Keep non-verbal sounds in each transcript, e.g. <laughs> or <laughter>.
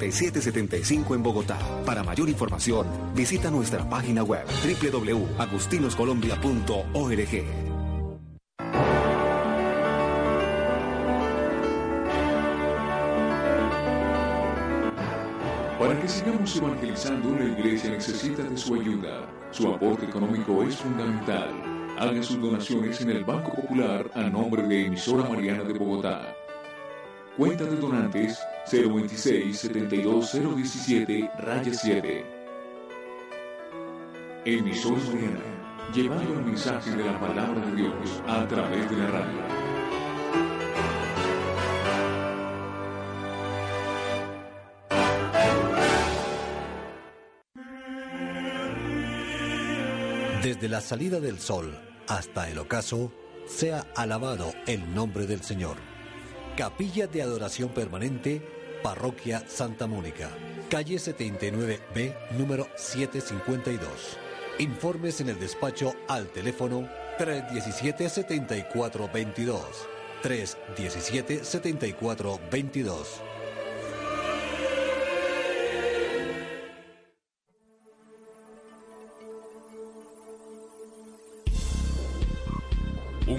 7775 en Bogotá. Para mayor información, visita nuestra página web www.agustinoscolombia.org. Para que sigamos evangelizando, una iglesia necesita de su ayuda. Su aporte económico es fundamental. Haga sus donaciones en el Banco Popular a nombre de Emisora Mariana de Bogotá. Cuenta de donantes 026 72017 raya 7. Emisora Mariana, llevando el mensaje de la palabra de Dios a través de la radio. Desde la salida del sol hasta el ocaso, sea alabado el nombre del Señor. Capilla de Adoración Permanente, Parroquia Santa Mónica, calle 79B, número 752. Informes en el despacho al teléfono 317-7422. 317-7422.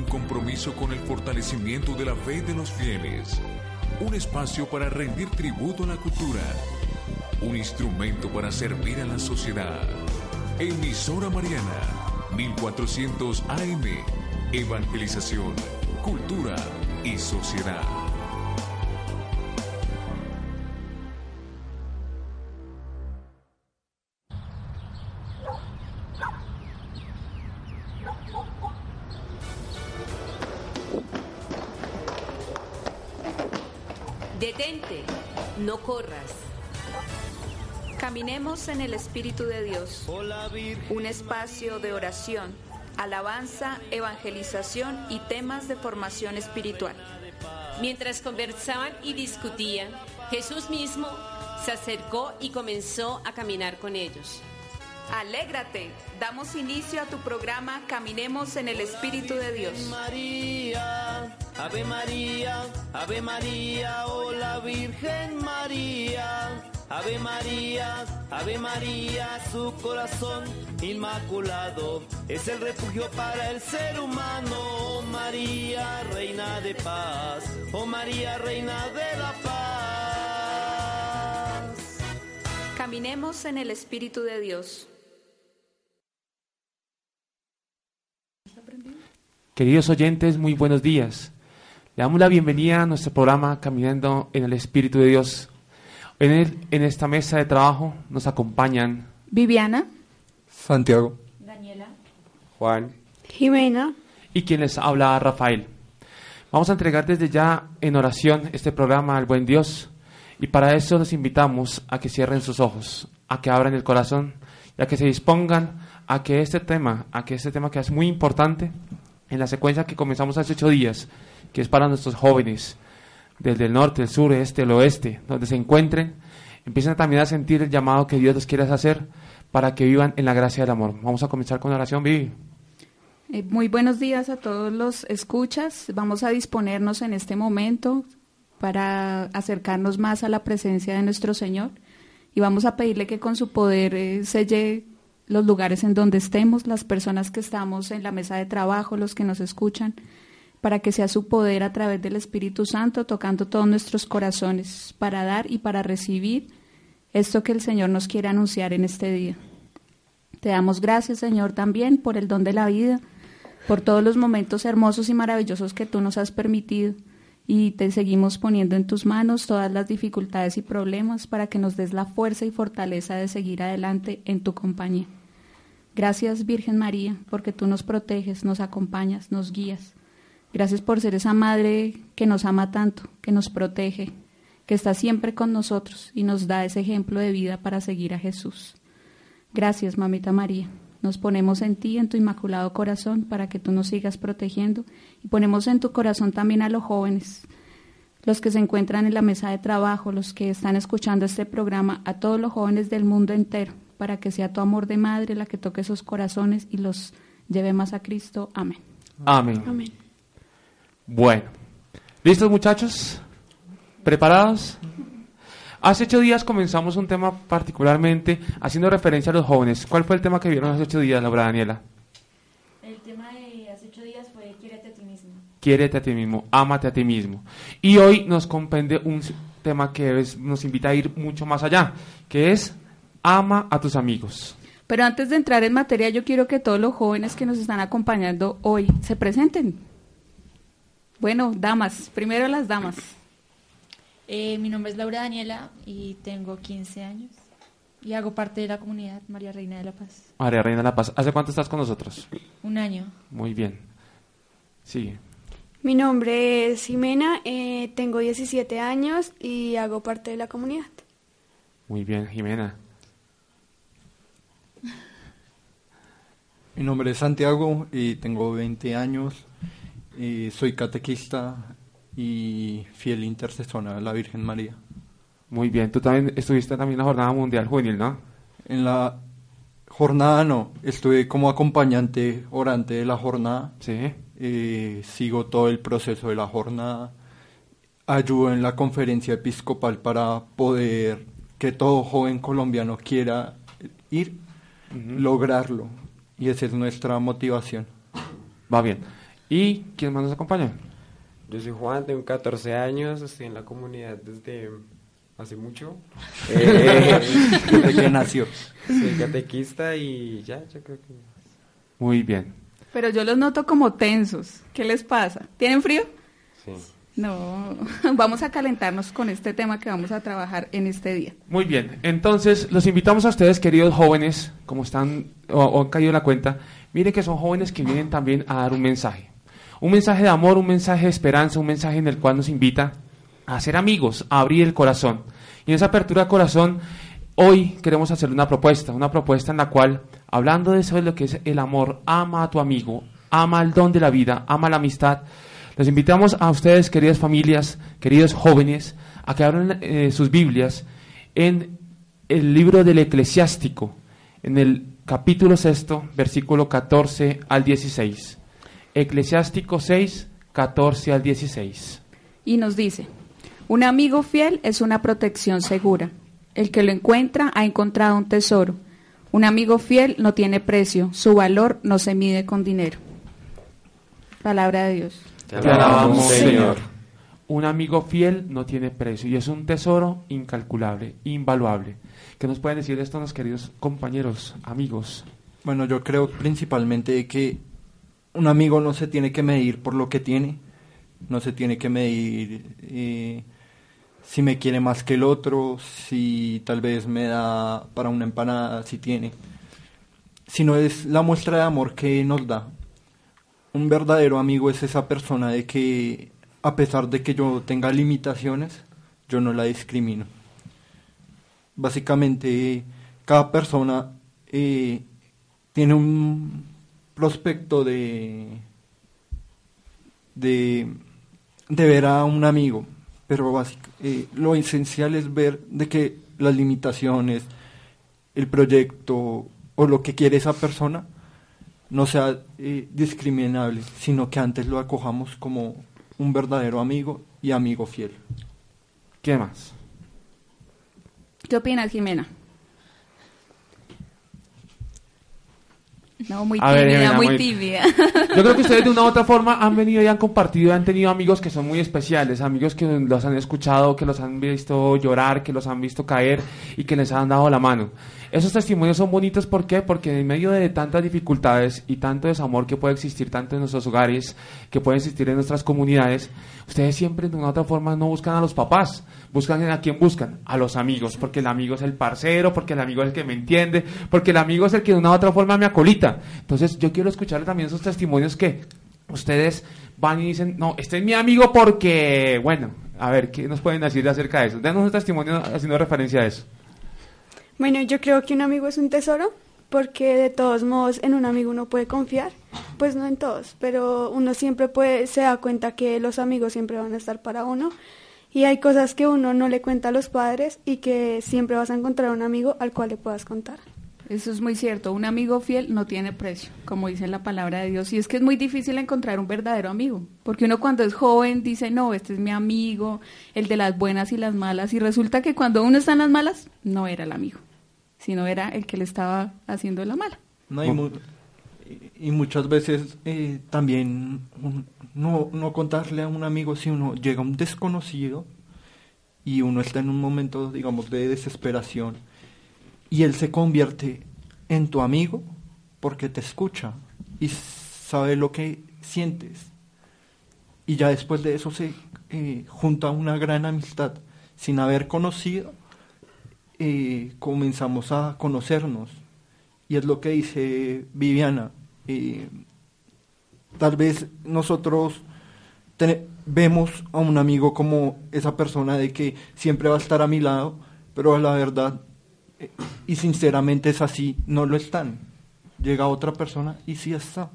Un compromiso con el fortalecimiento de la fe de los fieles. Un espacio para rendir tributo a la cultura. Un instrumento para servir a la sociedad. Emisora Mariana, 1400 AM. Evangelización, cultura y sociedad. En el Espíritu de Dios, un espacio de oración, alabanza, evangelización y temas de formación espiritual. Mientras conversaban y discutían, Jesús mismo se acercó y comenzó a caminar con ellos. Alégrate, damos inicio a tu programa Caminemos en el Espíritu de Dios. María, Ave María, Ave María, hola Virgen María. Ave María, Ave María, su corazón inmaculado es el refugio para el ser humano. Oh María, Reina de paz, oh María, Reina de la paz. Caminemos en el Espíritu de Dios. Queridos oyentes, muy buenos días. Le damos la bienvenida a nuestro programa Caminando en el Espíritu de Dios. En, el- en esta mesa de trabajo nos acompañan Viviana. Santiago. Daniela. Juan. Jimena. y quien les habla Rafael. Vamos a entregar desde ya en oración este programa al buen Dios y para eso los invitamos a que cierren sus ojos, a que abran el corazón y a que se dispongan a que este tema, a que este tema que es muy importante en la secuencia que comenzamos hace ocho días, que es para nuestros jóvenes desde el norte, el sur, este, el oeste, donde se encuentren, empiecen también a sentir el llamado que Dios les quiere hacer para que vivan en la gracia del amor. Vamos a comenzar con la oración, Vivi. Eh, Muy buenos días a todos los escuchas. Vamos a disponernos en este momento para acercarnos más a la presencia de nuestro Señor y vamos a pedirle que con su poder eh, selle los lugares en donde estemos, las personas que estamos en la mesa de trabajo, los que nos escuchan, para que sea su poder a través del Espíritu Santo tocando todos nuestros corazones para dar y para recibir esto que el Señor nos quiere anunciar en este día. Te damos gracias, Señor, también por el don de la vida, por todos los momentos hermosos y maravillosos que tú nos has permitido. Y te seguimos poniendo en tus manos todas las dificultades y problemas para que nos des la fuerza y fortaleza de seguir adelante en tu compañía. Gracias, Virgen María, porque tú nos proteges, nos acompañas, nos guías. Gracias por ser esa madre que nos ama tanto, que nos protege que está siempre con nosotros y nos da ese ejemplo de vida para seguir a Jesús. Gracias, mamita María. Nos ponemos en ti, en tu inmaculado corazón, para que tú nos sigas protegiendo y ponemos en tu corazón también a los jóvenes, los que se encuentran en la mesa de trabajo, los que están escuchando este programa, a todos los jóvenes del mundo entero, para que sea tu amor de madre la que toque esos corazones y los lleve más a Cristo. Amén. Amén. Amén. Bueno, ¿listos muchachos? ¿Preparados? Hace ocho días comenzamos un tema particularmente haciendo referencia a los jóvenes. ¿Cuál fue el tema que vieron hace ocho días, Laura Daniela? El tema de hace ocho días fue quiérete a ti mismo. Quiérete a ti mismo, ámate a ti mismo. Y hoy nos comprende un tema que es- nos invita a ir mucho más allá, que es ama a tus amigos. Pero antes de entrar en materia, yo quiero que todos los jóvenes que nos están acompañando hoy se presenten. Bueno, damas, primero las damas. Eh, mi nombre es Laura Daniela y tengo 15 años y hago parte de la comunidad María Reina de la Paz. María Reina de la Paz, ¿hace cuánto estás con nosotros? Un año. Muy bien. Sigue. Mi nombre es Jimena, eh, tengo 17 años y hago parte de la comunidad. Muy bien, Jimena. Mi nombre es Santiago y tengo 20 años. Y soy catequista y fiel intercesora a la Virgen María. Muy bien, tú también estuviste también en la Jornada Mundial Juvenil, ¿no? En la jornada no, estuve como acompañante orante de la jornada. Sí. Eh, sigo todo el proceso de la jornada. Ayudo en la conferencia episcopal para poder que todo joven colombiano quiera ir, lograrlo. Y esa es nuestra motivación. Va bien. ¿Y quién más nos acompaña? Yo soy Juan, tengo 14 años, estoy en la comunidad desde hace mucho. <laughs> Eh, Desde que nació. Soy catequista y ya, yo creo que... Muy bien. Pero yo los noto como tensos. ¿Qué les pasa? ¿Tienen frío? Sí. No, <laughs> vamos a calentarnos con este tema que vamos a trabajar en este día. Muy bien, entonces los invitamos a ustedes, queridos jóvenes, como están o, o han caído en la cuenta, miren que son jóvenes que vienen también a dar un mensaje. Un mensaje de amor, un mensaje de esperanza, un mensaje en el cual nos invita a ser amigos, a abrir el corazón. Y en esa apertura de corazón, hoy queremos hacer una propuesta, una propuesta en la cual, hablando de eso de lo que es el amor, ama a tu amigo, ama el don de la vida, ama la amistad. Les invitamos a ustedes, queridas familias, queridos jóvenes, a que abran eh, sus Biblias en el libro del Eclesiástico, en el capítulo sexto, versículo 14 al 16. Eclesiástico 6, 14 al 16. Y nos dice, un amigo fiel es una protección segura. El que lo encuentra ha encontrado un tesoro. Un amigo fiel no tiene precio, su valor no se mide con dinero. Palabra de Dios. Te alabamos, Señor. Un amigo fiel no tiene precio y es un tesoro incalculable, invaluable. ¿Qué nos pueden decir de esto, los queridos compañeros, amigos? Bueno, yo creo principalmente que un amigo no se tiene que medir por lo que tiene, no se tiene que medir eh, si me quiere más que el otro, si tal vez me da para una empanada, si tiene, sino es la muestra de amor que nos da. Un verdadero amigo es esa persona de que a pesar de que yo tenga limitaciones, yo no la discrimino. Básicamente, cada persona eh, tiene un prospecto de, de, de ver a un amigo, pero básic- eh, lo esencial es ver de que las limitaciones, el proyecto o lo que quiere esa persona no sea eh, discriminable, sino que antes lo acojamos como un verdadero amigo y amigo fiel. ¿Qué más? ¿Qué opinas, Jimena? No, muy ver, tímida, muy, muy- tímida. <laughs> Yo creo que ustedes de una u otra forma han venido y han compartido y han tenido amigos que son muy especiales, amigos que los han escuchado, que los han visto llorar, que los han visto caer y que les han dado la mano. Esos testimonios son bonitos, ¿por qué? Porque en medio de tantas dificultades y tanto desamor que puede existir tanto en nuestros hogares, que puede existir en nuestras comunidades, ustedes siempre de una u otra forma no buscan a los papás, buscan a quién buscan, a los amigos, porque el amigo es el parcero, porque el amigo es el que me entiende, porque el amigo es el que de una u otra forma me acolita. Entonces yo quiero escuchar también esos testimonios que ustedes van y dicen, no, este es mi amigo porque, bueno, A ver, ¿qué nos pueden decir acerca de eso? Danos un testimonio haciendo referencia a eso. Bueno, yo creo que un amigo es un tesoro porque de todos modos en un amigo uno puede confiar, pues no en todos, pero uno siempre puede se da cuenta que los amigos siempre van a estar para uno y hay cosas que uno no le cuenta a los padres y que siempre vas a encontrar un amigo al cual le puedas contar. Eso es muy cierto. Un amigo fiel no tiene precio, como dice la palabra de Dios. Y es que es muy difícil encontrar un verdadero amigo. Porque uno cuando es joven dice, no, este es mi amigo, el de las buenas y las malas. Y resulta que cuando uno está en las malas, no era el amigo, sino era el que le estaba haciendo la mala. No, y, mu- y- muchas veces eh, también no, no contarle a un amigo si uno llega un desconocido y uno está en un momento, digamos, de desesperación y él se convierte en tu amigo porque te escucha y sabe lo que sientes. Y ya después de eso se eh, junta una gran amistad sin haber conocido. Eh, comenzamos a conocernos y es lo que dice Viviana. eh, tal vez nosotros vemos a un amigo como esa persona de que siempre va a estar a mi lado, pero la verdad, eh, y sinceramente es así, no lo están. Llega otra persona y sí está.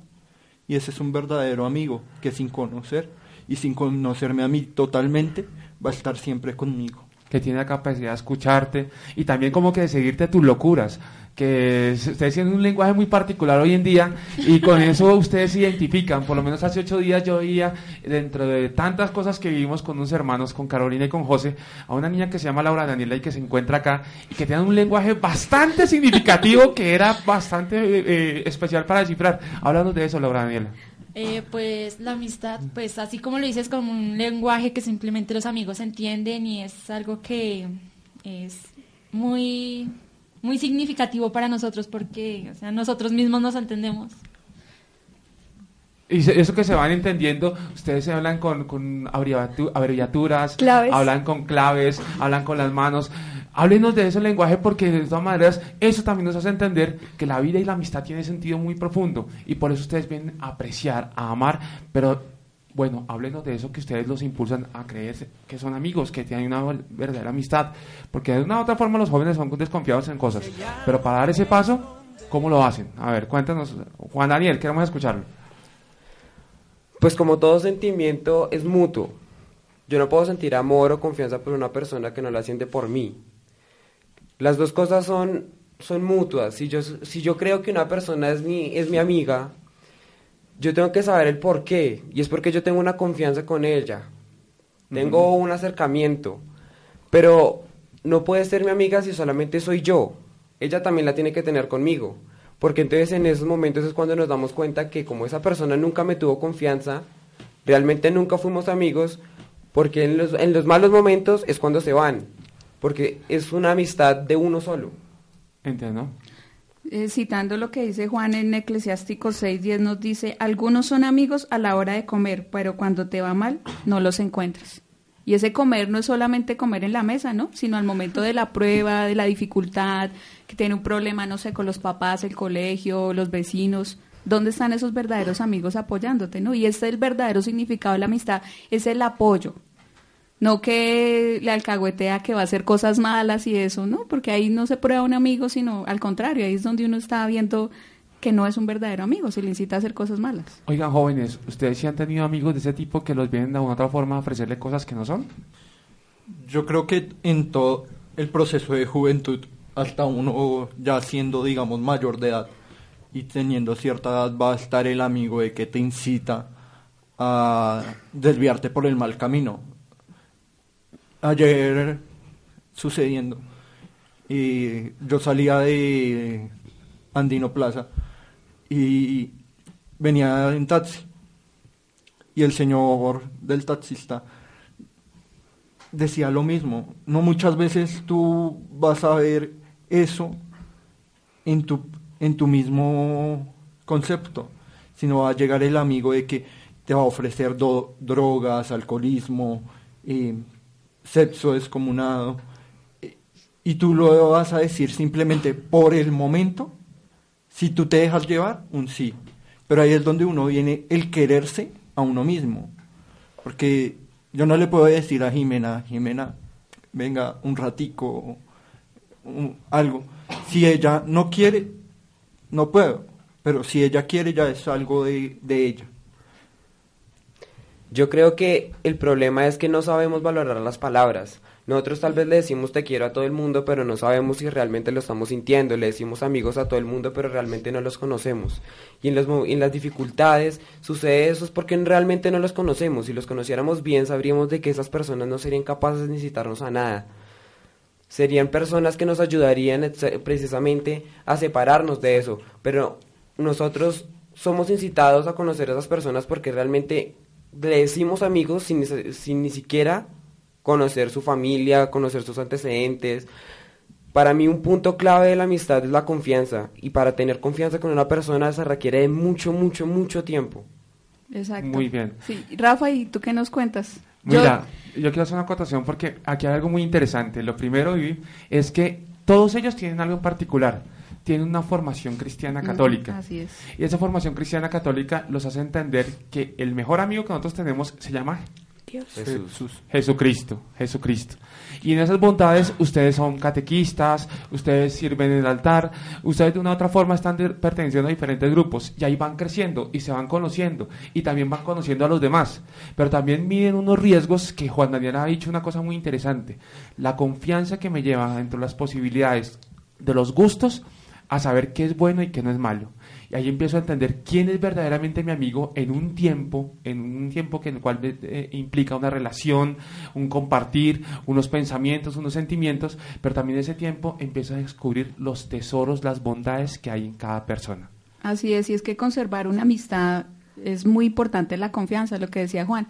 Y ese es un verdadero amigo que sin conocer y sin conocerme a mí totalmente, va a estar siempre conmigo. Que tiene la capacidad de escucharte y también como que de seguirte tus locuras, que ustedes tienen un lenguaje muy particular hoy en día y con eso <laughs> ustedes se identifican. Por lo menos hace ocho días yo veía, dentro de tantas cosas que vivimos con unos hermanos, con Carolina y con José, a una niña que se llama Laura Daniela y que se encuentra acá y que tiene un lenguaje bastante significativo que era bastante eh, eh, especial para descifrar. Háblanos de eso, Laura Daniela. Eh, pues la amistad, pues así como lo dices, como un lenguaje que simplemente los amigos entienden y es algo que es muy, muy significativo para nosotros porque, o sea, nosotros mismos nos entendemos. Y eso que se van entendiendo, ustedes se hablan con, con abreviatu- abreviaturas, Claves. hablan con claves, hablan con las manos. Háblenos de ese lenguaje porque de todas maneras eso también nos hace entender que la vida y la amistad tienen sentido muy profundo y por eso ustedes vienen a apreciar, a amar, pero bueno, háblenos de eso que ustedes los impulsan a creer que son amigos, que tienen una verdadera amistad, porque de una u otra forma los jóvenes son desconfiados en cosas, pero para dar ese paso, ¿cómo lo hacen? A ver, cuéntanos, Juan Daniel, queremos escucharlo. Pues como todo sentimiento es mutuo. Yo no puedo sentir amor o confianza por una persona que no la siente por mí. Las dos cosas son, son mutuas. Si yo, si yo creo que una persona es mi, es mi amiga, yo tengo que saber el por qué. Y es porque yo tengo una confianza con ella. Tengo un acercamiento. Pero no puede ser mi amiga si solamente soy yo. Ella también la tiene que tener conmigo. Porque entonces en esos momentos es cuando nos damos cuenta que como esa persona nunca me tuvo confianza, realmente nunca fuimos amigos, porque en los, en los malos momentos es cuando se van. Porque es una amistad de uno solo. Entiendo. Eh, citando lo que dice Juan en Eclesiástico 6:10 nos dice, algunos son amigos a la hora de comer, pero cuando te va mal no los encuentras. Y ese comer no es solamente comer en la mesa, ¿no? Sino al momento de la prueba, de la dificultad, que tiene un problema, no sé, con los papás, el colegio, los vecinos. ¿Dónde están esos verdaderos amigos apoyándote, no? Y este es el verdadero significado de la amistad, es el apoyo. No que le alcahuetea que va a hacer cosas malas y eso, ¿no? Porque ahí no se prueba un amigo, sino al contrario, ahí es donde uno está viendo que no es un verdadero amigo, se le incita a hacer cosas malas. Oigan, jóvenes, ¿ustedes sí han tenido amigos de ese tipo que los vienen de una u otra forma a ofrecerle cosas que no son? Yo creo que en todo el proceso de juventud, hasta uno ya siendo, digamos, mayor de edad y teniendo cierta edad, va a estar el amigo de que te incita a desviarte por el mal camino. Ayer sucediendo, y yo salía de Andino Plaza y venía en taxi y el señor del taxista decía lo mismo. No muchas veces tú vas a ver eso en tu, en tu mismo concepto, sino va a llegar el amigo de que te va a ofrecer drogas, alcoholismo, eh, sexo descomunado, y tú lo vas a decir simplemente por el momento, si tú te dejas llevar, un sí. Pero ahí es donde uno viene el quererse a uno mismo. Porque yo no le puedo decir a Jimena, Jimena, venga un ratico, algo. Si ella no quiere, no puedo, pero si ella quiere ya es algo de, de ella. Yo creo que el problema es que no sabemos valorar las palabras. Nosotros tal vez le decimos te quiero a todo el mundo, pero no sabemos si realmente lo estamos sintiendo. Le decimos amigos a todo el mundo, pero realmente no los conocemos. Y en, los, las dificultades sucede eso es porque realmente no los conocemos. Si los conociéramos bien, sabríamos de que esas personas no serían capaces de necesitarnos a nada. Serían personas que nos ayudarían precisamente a separarnos de eso. Pero nosotros somos incitados a conocer a esas personas porque realmente le decimos amigos sin, ni- sin ni siquiera conocer su familia, conocer sus antecedentes. Para mí un punto clave de la amistad es la confianza y para tener confianza con una persona se requiere de mucho, mucho, mucho tiempo. Exacto. Muy bien. Sí, Rafa, ¿y tú qué nos cuentas? Yo- Mira, yo, quiero hacer una acotación porque aquí hay algo muy interesante. Lo primero, Vivi, es que todos ellos tienen algo en particular. Tienen una formación cristiana Mm, católica. Así es. Y esa formación cristiana católica los hace entender que el mejor amigo que nosotros tenemos se llama Jesús. Jesucristo, Jesucristo. Y en esas bondades ustedes son catequistas, ustedes sirven en el altar, ustedes de una u otra forma están de- perteneciendo a diferentes grupos y ahí van creciendo y se van conociendo y también van conociendo a los demás. Pero también miden unos riesgos que Juan Daniel ha dicho una cosa muy interesante. La confianza que me lleva dentro de las posibilidades de los gustos a saber qué es bueno y qué no es malo. Y ahí empiezo a entender quién es verdaderamente mi amigo en un tiempo, en un tiempo que en el cual eh, implica una relación, un compartir, unos pensamientos, unos sentimientos, pero también ese tiempo empiezo a descubrir los tesoros, las bondades que hay en cada persona. Así es, y es que conservar una amistad es muy importante la confianza, lo que decía Juan.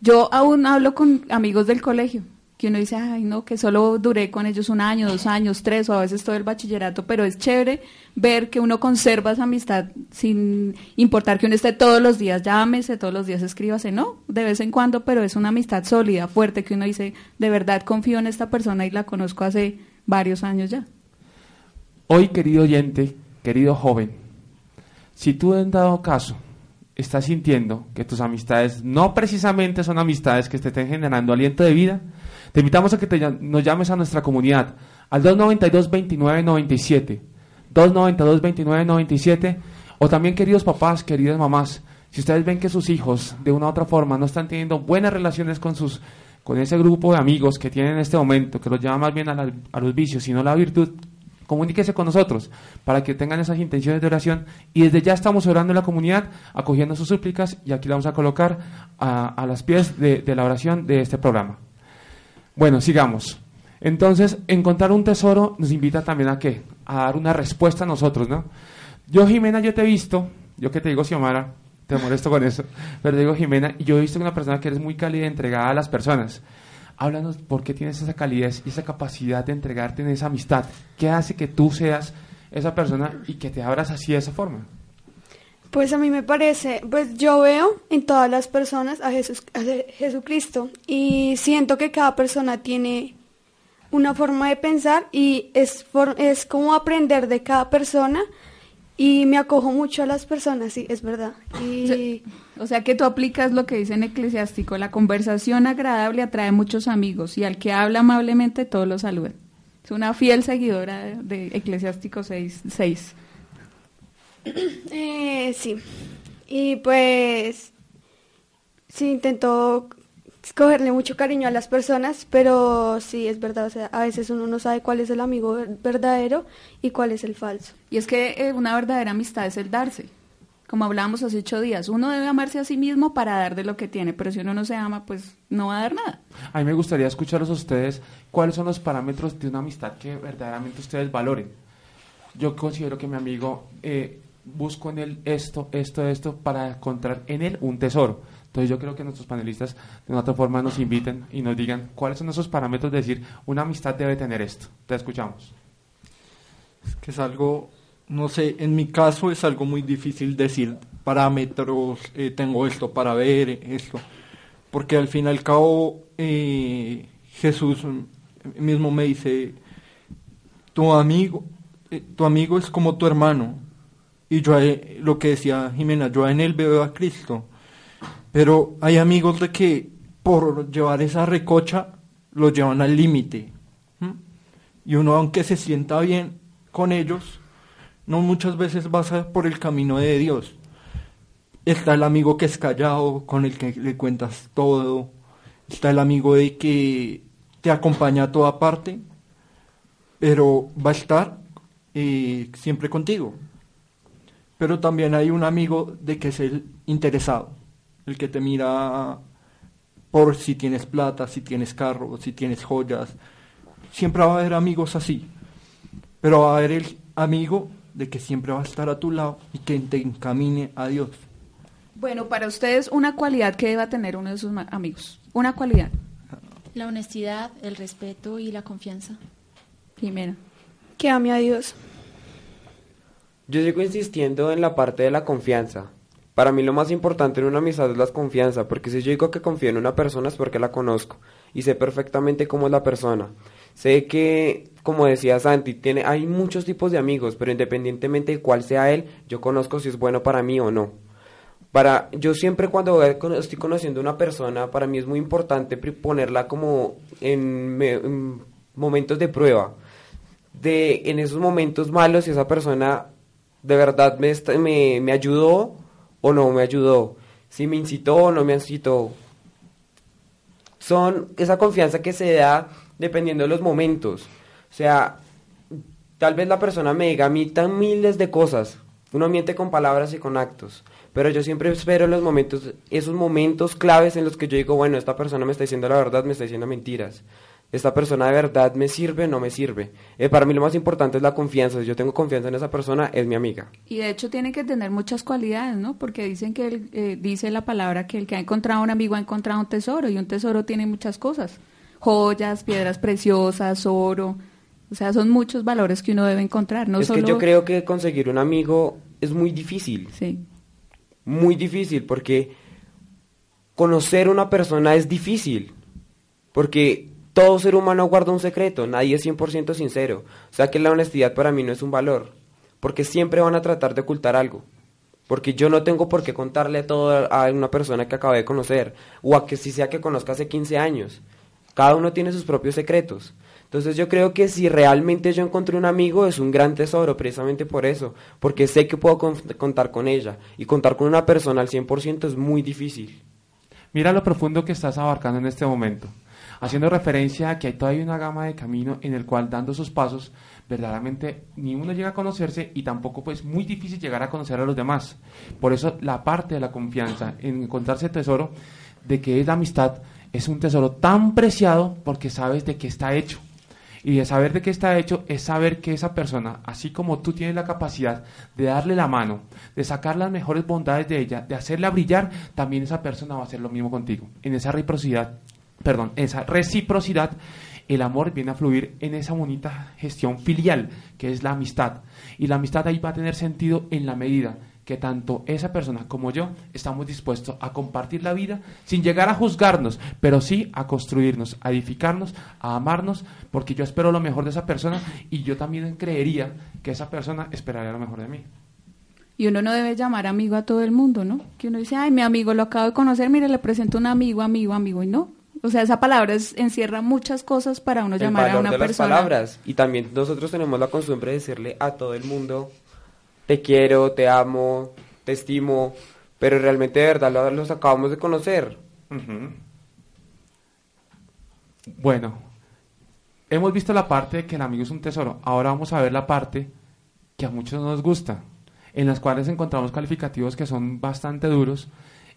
Yo aún hablo con amigos del colegio, que uno dice, ay, no, que solo duré con ellos un año, dos años, tres, o a veces todo el bachillerato, pero es chévere ver que uno conserva esa amistad sin importar que uno esté todos los días, llámese, todos los días escríbase, no, de vez en cuando, pero es una amistad sólida, fuerte, que uno dice, de verdad confío en esta persona y la conozco hace varios años ya. Hoy, querido oyente, querido joven, si tú en dado caso estás sintiendo que tus amistades no precisamente son amistades que te estén generando aliento de vida, te invitamos a que te nos llames a nuestra comunidad al 292-2997, 292-2997, o también queridos papás, queridas mamás, si ustedes ven que sus hijos de una u otra forma no están teniendo buenas relaciones con sus con ese grupo de amigos que tienen en este momento, que los lleva más bien a, la- a los vicios, sino a la virtud, comuníquese con nosotros para que tengan esas intenciones de oración y desde ya estamos orando en la comunidad, acogiendo sus súplicas y aquí la vamos a colocar a, a las pies de la oración de este programa. Bueno, sigamos. Entonces, encontrar un tesoro nos invita también a qué? A dar una respuesta a nosotros, ¿no? Yo, Jimena, yo te he visto, yo que te digo Xiomara, te molesto con eso, pero te digo Jimena, yo he visto una persona que eres muy cálida y entregada a las personas. Háblanos por qué tienes esa calidez y esa capacidad de entregarte en esa amistad. ¿Qué hace que tú seas esa persona y que te abras así de esa forma? Pues a mí me parece, pues yo veo en todas las personas a, Jesús, a Je- Jesucristo y siento que cada persona tiene una forma de pensar y es, for- es como aprender de cada persona y me acojo mucho a las personas, sí, es verdad. Y O sea que tú aplicas lo que dice en Eclesiástico, la conversación agradable atrae muchos amigos y al que habla amablemente todos lo saludan. Es una fiel seguidora de, de Eclesiástico 6. 6. <clears throat> Eh, sí. Y pues sí intento cogerle mucho cariño a las personas, pero sí es verdad, o sea, a veces uno no sabe cuál es el amigo ver- verdadero y cuál es el falso. Y es que eh, una verdadera amistad es el darse. Como hablábamos hace ocho días, uno debe amarse a sí mismo para dar de lo que tiene, pero si uno no se ama, pues no va a dar nada. A mí me gustaría escucharlos a ustedes cuáles son los parámetros de una amistad que verdaderamente ustedes valoren. Yo considero que mi amigo eh, busco en él esto, esto, esto para encontrar en él un tesoro. Entonces yo creo que nuestros panelistas de una otra forma nos inviten y nos digan cuáles son esos parámetros de decir una amistad debe tener esto. Te escuchamos. Es que es algo, no sé, en mi caso es algo muy difícil decir parámetros, eh, tengo esto para ver, esto, porque al fin y al cabo eh, Jesús mismo me dice, tu amigo, eh, tu amigo es como tu hermano, y yo eh, lo que decía Jimena, yo en él veo a Cristo, pero hay amigos de que por llevar esa recocha, lo llevan al límite. ¿m? Y uno, aunque se sienta bien con ellos, no muchas veces vas por el camino de Dios. Está el amigo que es callado, con el que le cuentas todo. Está el amigo de que te acompaña a toda parte, pero va a estar eh, siempre contigo. Pero también hay un amigo de que es el interesado, el que te mira por si tienes plata, si tienes carro, si tienes joyas. Siempre va a haber amigos así, pero va a haber el amigo de que siempre va a estar a tu lado y que te encamine a Dios. Bueno, para ustedes, una cualidad que deba tener uno de sus amigos. Una cualidad. La honestidad, el respeto y la confianza. Jimena. Que ame a Dios. Yo sigo insistiendo en la parte de la confianza. Para mí lo más importante en una amistad es la confianza, porque si yo digo que confío en una persona es porque la conozco y sé perfectamente cómo es la persona. Sé que, como decía Santi, tiene, hay muchos tipos de amigos, pero independientemente de cuál sea él, yo conozco si es bueno para mí o no. Para, yo siempre cuando estoy conociendo a una persona, para mí es muy importante ponerla como en, en momentos de prueba. De, en esos momentos malos, si esa persona de verdad me, me, me ayudó o no me ayudó. Si me incitó o no me incitó. Son esa confianza que se da dependiendo de los momentos. O sea, tal vez la persona me diga a mí tan miles de cosas. Uno miente con palabras y con actos. Pero yo siempre espero los momentos, esos momentos claves en los que yo digo, bueno, esta persona me está diciendo la verdad, me está diciendo mentiras. Esta persona de verdad me sirve, no me sirve. Eh, para mí lo más importante es la confianza. Si yo tengo confianza en esa persona, es mi amiga. Y de hecho tiene que tener muchas cualidades, ¿no? Porque dicen que el- eh, dice la palabra que el que ha encontrado un amigo ha encontrado un tesoro y un tesoro tiene muchas cosas, joyas, piedras preciosas, oro, o sea, son muchos valores que uno debe encontrar, no es solo que yo creo que conseguir un amigo es muy difícil. Sí. Muy difícil porque conocer una persona es difícil. Porque todo ser humano guarda un secreto, nadie es 100% sincero. O sea que la honestidad para mí no es un valor. Porque siempre van a tratar de ocultar algo. Porque yo no tengo por qué contarle todo a una persona que acabé de conocer. O a que si sea que conozca hace 15 años. Cada uno tiene sus propios secretos. Entonces yo creo que si realmente yo encontré un amigo es un gran tesoro, precisamente por eso. Porque sé que puedo con- contar con ella. Y contar con una persona al 100% es muy difícil. Mira lo profundo que estás abarcando en este momento, haciendo referencia a que hay todavía una gama de camino en el cual dando sus pasos, verdaderamente ni uno llega a conocerse y tampoco pues muy difícil llegar a conocer a los demás. Por eso la parte de la confianza en encontrarse tesoro de que es la amistad es un tesoro tan preciado porque sabes de qué está hecho. Y de saber de qué está hecho es saber que esa persona, así como tú tienes la capacidad de darle la mano, de sacar las mejores bondades de ella, de hacerla brillar, también esa persona va a hacer lo mismo contigo. En esa reciprocidad, perdón, esa reciprocidad, el amor viene a fluir en esa bonita gestión filial, que es la amistad. Y la amistad ahí va a tener sentido en la medida que tanto esa persona como yo estamos dispuestos a compartir la vida sin llegar a juzgarnos, pero sí a construirnos, a edificarnos, a amarnos, porque yo espero lo mejor de esa persona y yo también creería que esa persona esperaría lo mejor de mí. Y uno no debe llamar amigo a todo el mundo, ¿no? Que uno dice, ay, mi amigo lo acabo de conocer, mire, le presento un amigo, amigo, amigo, y no. O sea, esa palabra es- encierra muchas cosas para uno el llamar a valor una de las persona. palabras. Y también nosotros tenemos la costumbre de decirle a todo el mundo, te quiero, te amo, te estimo, pero realmente de verdad lo- los acabamos de conocer. Bueno, hemos visto la parte de que el amigo es un tesoro. Ahora vamos a ver la parte que a muchos no nos gusta, en las cuales encontramos calificativos que son bastante duros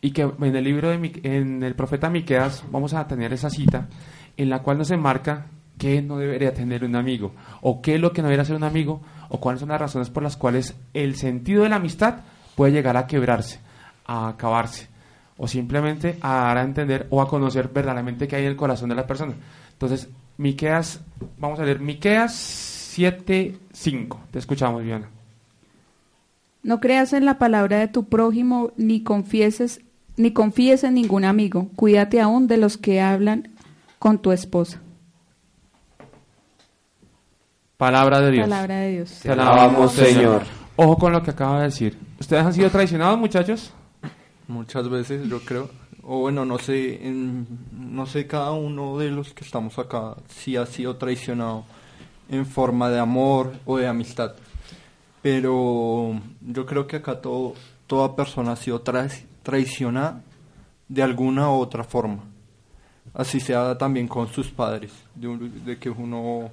y que en el libro de en el profeta Miqueas vamos a tener esa cita en la cual nos enmarca qué no debería tener un amigo o qué es lo que no debería ser un amigo o cuáles son las razones por las cuales el sentido de la amistad puede llegar a quebrarse, a acabarse o simplemente a dar a entender o a conocer verdaderamente qué hay en el corazón de la persona. Entonces, Miqueas, vamos a leer Miqueas 7:5. Te escuchamos, Viviana. No creas en la palabra de tu prójimo, ni confieses, ni confíes en ningún amigo. Cuídate aún de los que hablan con tu esposa. Palabra de Dios. Palabra de Dios. Te alabamos, Señor. Ojo con lo que acaba de decir. ¿Ustedes han sido traicionados, muchachos? Muchas veces, yo creo. O bueno, no sé, en no sé cada uno de los que estamos acá si ha sido traicionado en forma de amor o de amistad. Pero yo creo que acá todo, toda persona ha sido trai- traicionada de alguna u otra forma. Así sea también con sus padres, de, de que uno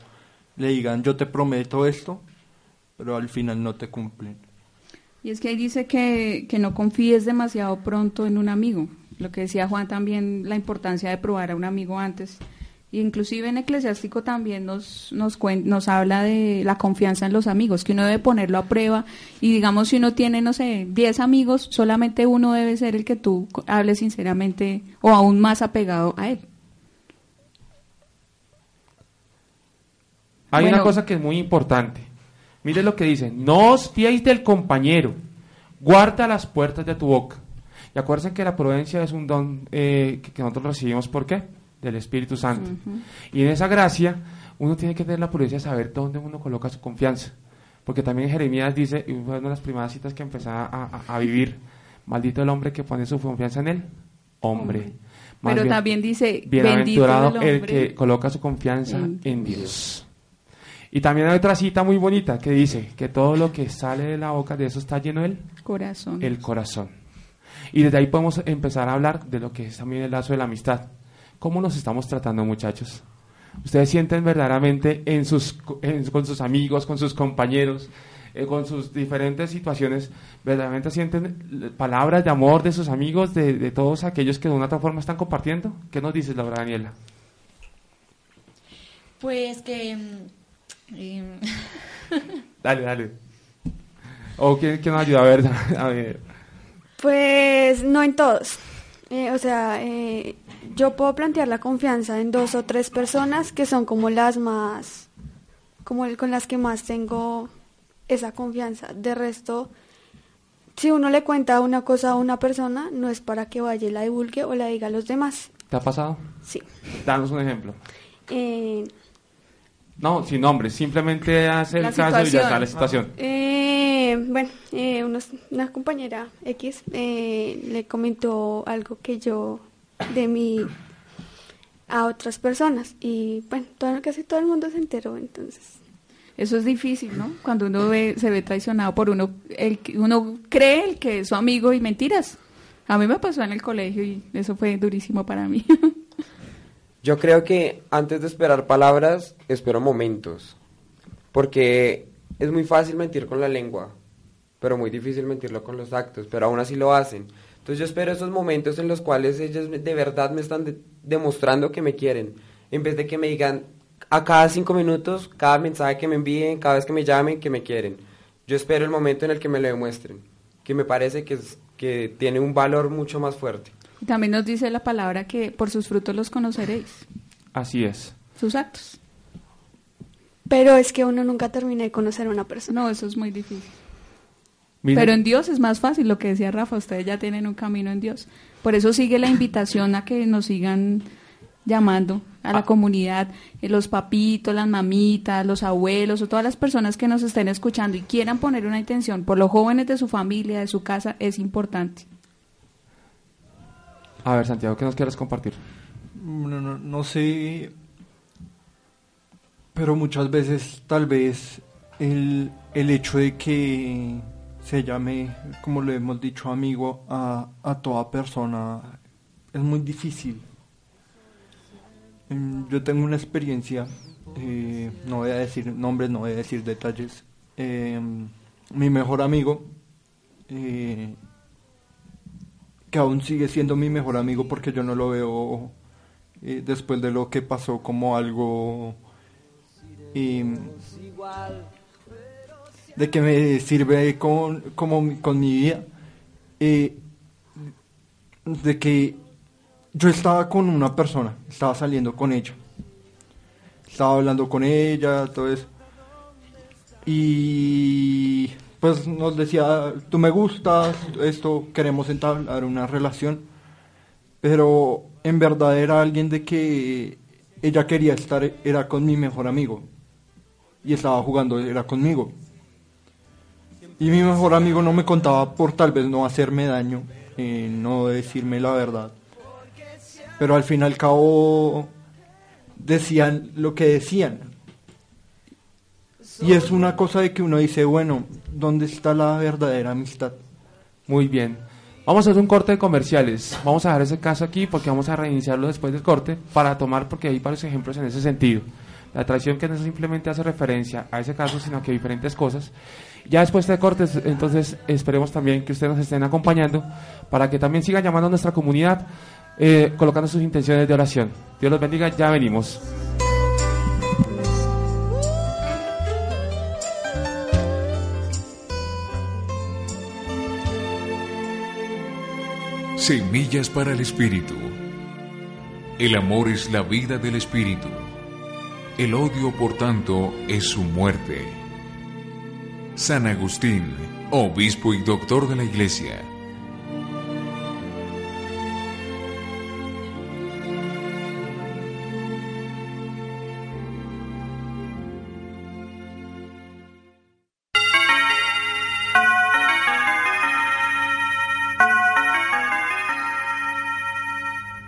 le digan yo te prometo esto, pero al final no te cumplen. Y es que ahí dice que, que no confíes demasiado pronto en un amigo. Lo que decía Juan también, la importancia de probar a un amigo antes. Y inclusive en Eclesiástico también nos, nos, cuen- nos habla de la confianza en los amigos, que uno debe ponerlo a prueba. Y digamos, si uno tiene, no sé, 10 amigos, solamente uno debe ser el que tú hables sinceramente o aún más apegado a él. Hay Bueno. una cosa que es muy importante. Mire lo que dice, no os fiéis del compañero, guarda las puertas de tu boca. Y acuérdense que la prudencia es un don eh, que, que nosotros recibimos, ¿por qué? Del Espíritu Santo. Y en esa gracia, uno tiene que tener la prudencia de saber dónde uno coloca su confianza. Porque también Jeremías dice, y fue una de las primeras citas que empezaba a, a- a vivir, maldito el hombre que pone su confianza en él, hombre. Pero bien- también dice, Bienaventurado bendito el que coloca su confianza en en Dios. Y también hay otra cita muy bonita que dice que todo lo que sale de la boca de eso está lleno el, corazón. el corazón. Y desde ahí podemos empezar a hablar de lo que es también el lazo de la amistad. ¿Cómo nos estamos tratando, muchachos? ¿Ustedes sienten verdaderamente en sus, en- con sus amigos, con sus compañeros, eh, con sus diferentes situaciones, verdaderamente sienten palabras de amor de sus amigos, de, de todos aquellos que de una u otra forma están compartiendo? ¿Qué nos dices, Laura Daniela? Pues que... mm, em, <laughs> Dale, dale. ¿O quién, quién nos ayuda a ver? <laughs> A ver. Pues no en todos. Eh, o sea, eh, yo puedo plantear la confianza en dos o tres personas que son como las más, como el- con las que más tengo esa confianza. De resto, si uno le cuenta una cosa a una persona, no es para que vaya y la divulgue o la diga a los demás. ¿Te ha pasado? Sí. Danos un ejemplo. Eh, No, sin nombre, simplemente hace el caso y ya situación. está la situación. Eh, bueno, eh, unos- una compañera X eh, le comentó algo que yo de mí a otras personas y bueno, todo, casi todo el mundo se enteró entonces. Eso es difícil, ¿no? Cuando uno ve- se ve traicionado por uno, el, que- uno cree el que es su amigo y mentiras. A mí me pasó en el colegio y eso fue durísimo para mí. <laughs> Yo creo que antes de esperar palabras, espero momentos. Porque es muy fácil mentir con la lengua, pero muy difícil mentirlo con los actos, pero aún así lo hacen. Entonces yo espero esos momentos en los cuales ellos de verdad me están de- demostrando que me quieren, en vez de que me digan a cada cinco minutos, cada mensaje que me envíen, cada vez que me llamen, que me quieren. Yo espero el momento en el que me lo demuestren, que me parece que, es- que tiene un valor mucho más fuerte. Y También nos dice la palabra que por sus frutos los conoceréis, Así es. sus actos. Pero es que uno nunca termina de conocer a una persona. No, eso es muy difícil. Pero en Dios es más fácil, lo que decía Rafa, ustedes ya tienen un camino en Dios. Por eso sigue la invitación a que nos sigan llamando a la comunidad, eh, los papitos, las mamitas, los abuelos o todas las personas que nos estén escuchando y quieran poner una intención por los jóvenes de su familia, de su casa, es importante. A ver, Santiago, ¿qué nos quieres compartir? No, no, no sé, pero muchas veces tal vez el, el hecho de que se llame, como le hemos dicho, amigo a, a toda persona es muy difícil. Em, Yo tengo una experiencia, eh, no voy a decir nombres, no voy a decir detalles. Em, mi mejor amigo, eh, que aún sigue siendo mi mejor amigo porque yo no lo veo eh, después de lo que pasó como algo em, de que me sirve con, como con mi vida, eh, de que yo estaba con una persona, estaba saliendo con ella, estaba hablando con ella, todo eso, y pues nos decía, tú me gustas, esto, queremos entablar una relación, pero en verdad era alguien de que ella quería estar, era con mi mejor amigo, y estaba jugando, era conmigo. Y mi mejor amigo no me contaba por tal vez no hacerme daño, eh, no decirme la verdad. pero al fin y al cabo decían lo que decían. Y es una cosa de que uno dice, bueno, ¿dónde está la verdadera amistad? Muy bien. Vamos a hacer un corte de comerciales. Vamos a dejar ese caso aquí porque vamos a reiniciarlo después del corte para tomar, porque hay varios ejemplos en ese sentido. La traición que no simplemente hace referencia a ese caso, sino que diferentes cosas. Ya después de cortes, entonces esperemos también que ustedes nos estén acompañando para que también sigan llamando a nuestra comunidad, eh, colocando sus intenciones de oración. Dios los bendiga, ya venimos. Semillas para el Espíritu. El amor es la vida del Espíritu. El odio, por tanto, es su muerte. San Agustín, obispo y doctor de la Iglesia.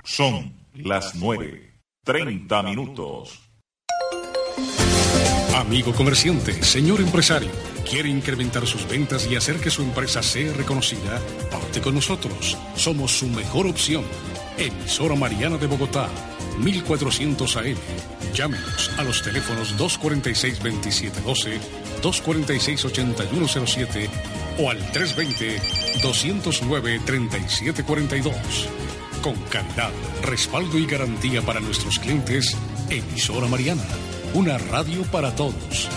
Son las 9, 30 minutos. Amigo comerciante, señor empresario, ¿quiere incrementar sus ventas y hacer que su empresa sea reconocida? Parte con nosotros. Somos su mejor opción. Emisora Mariana de Bogotá, 1400 AM. Llámenos a los teléfonos 246-2712, 246-8107 o al 320-209-3742. Con calidad, respaldo y garantía para nuestros clientes, Emisora Mariana, una radio para todos.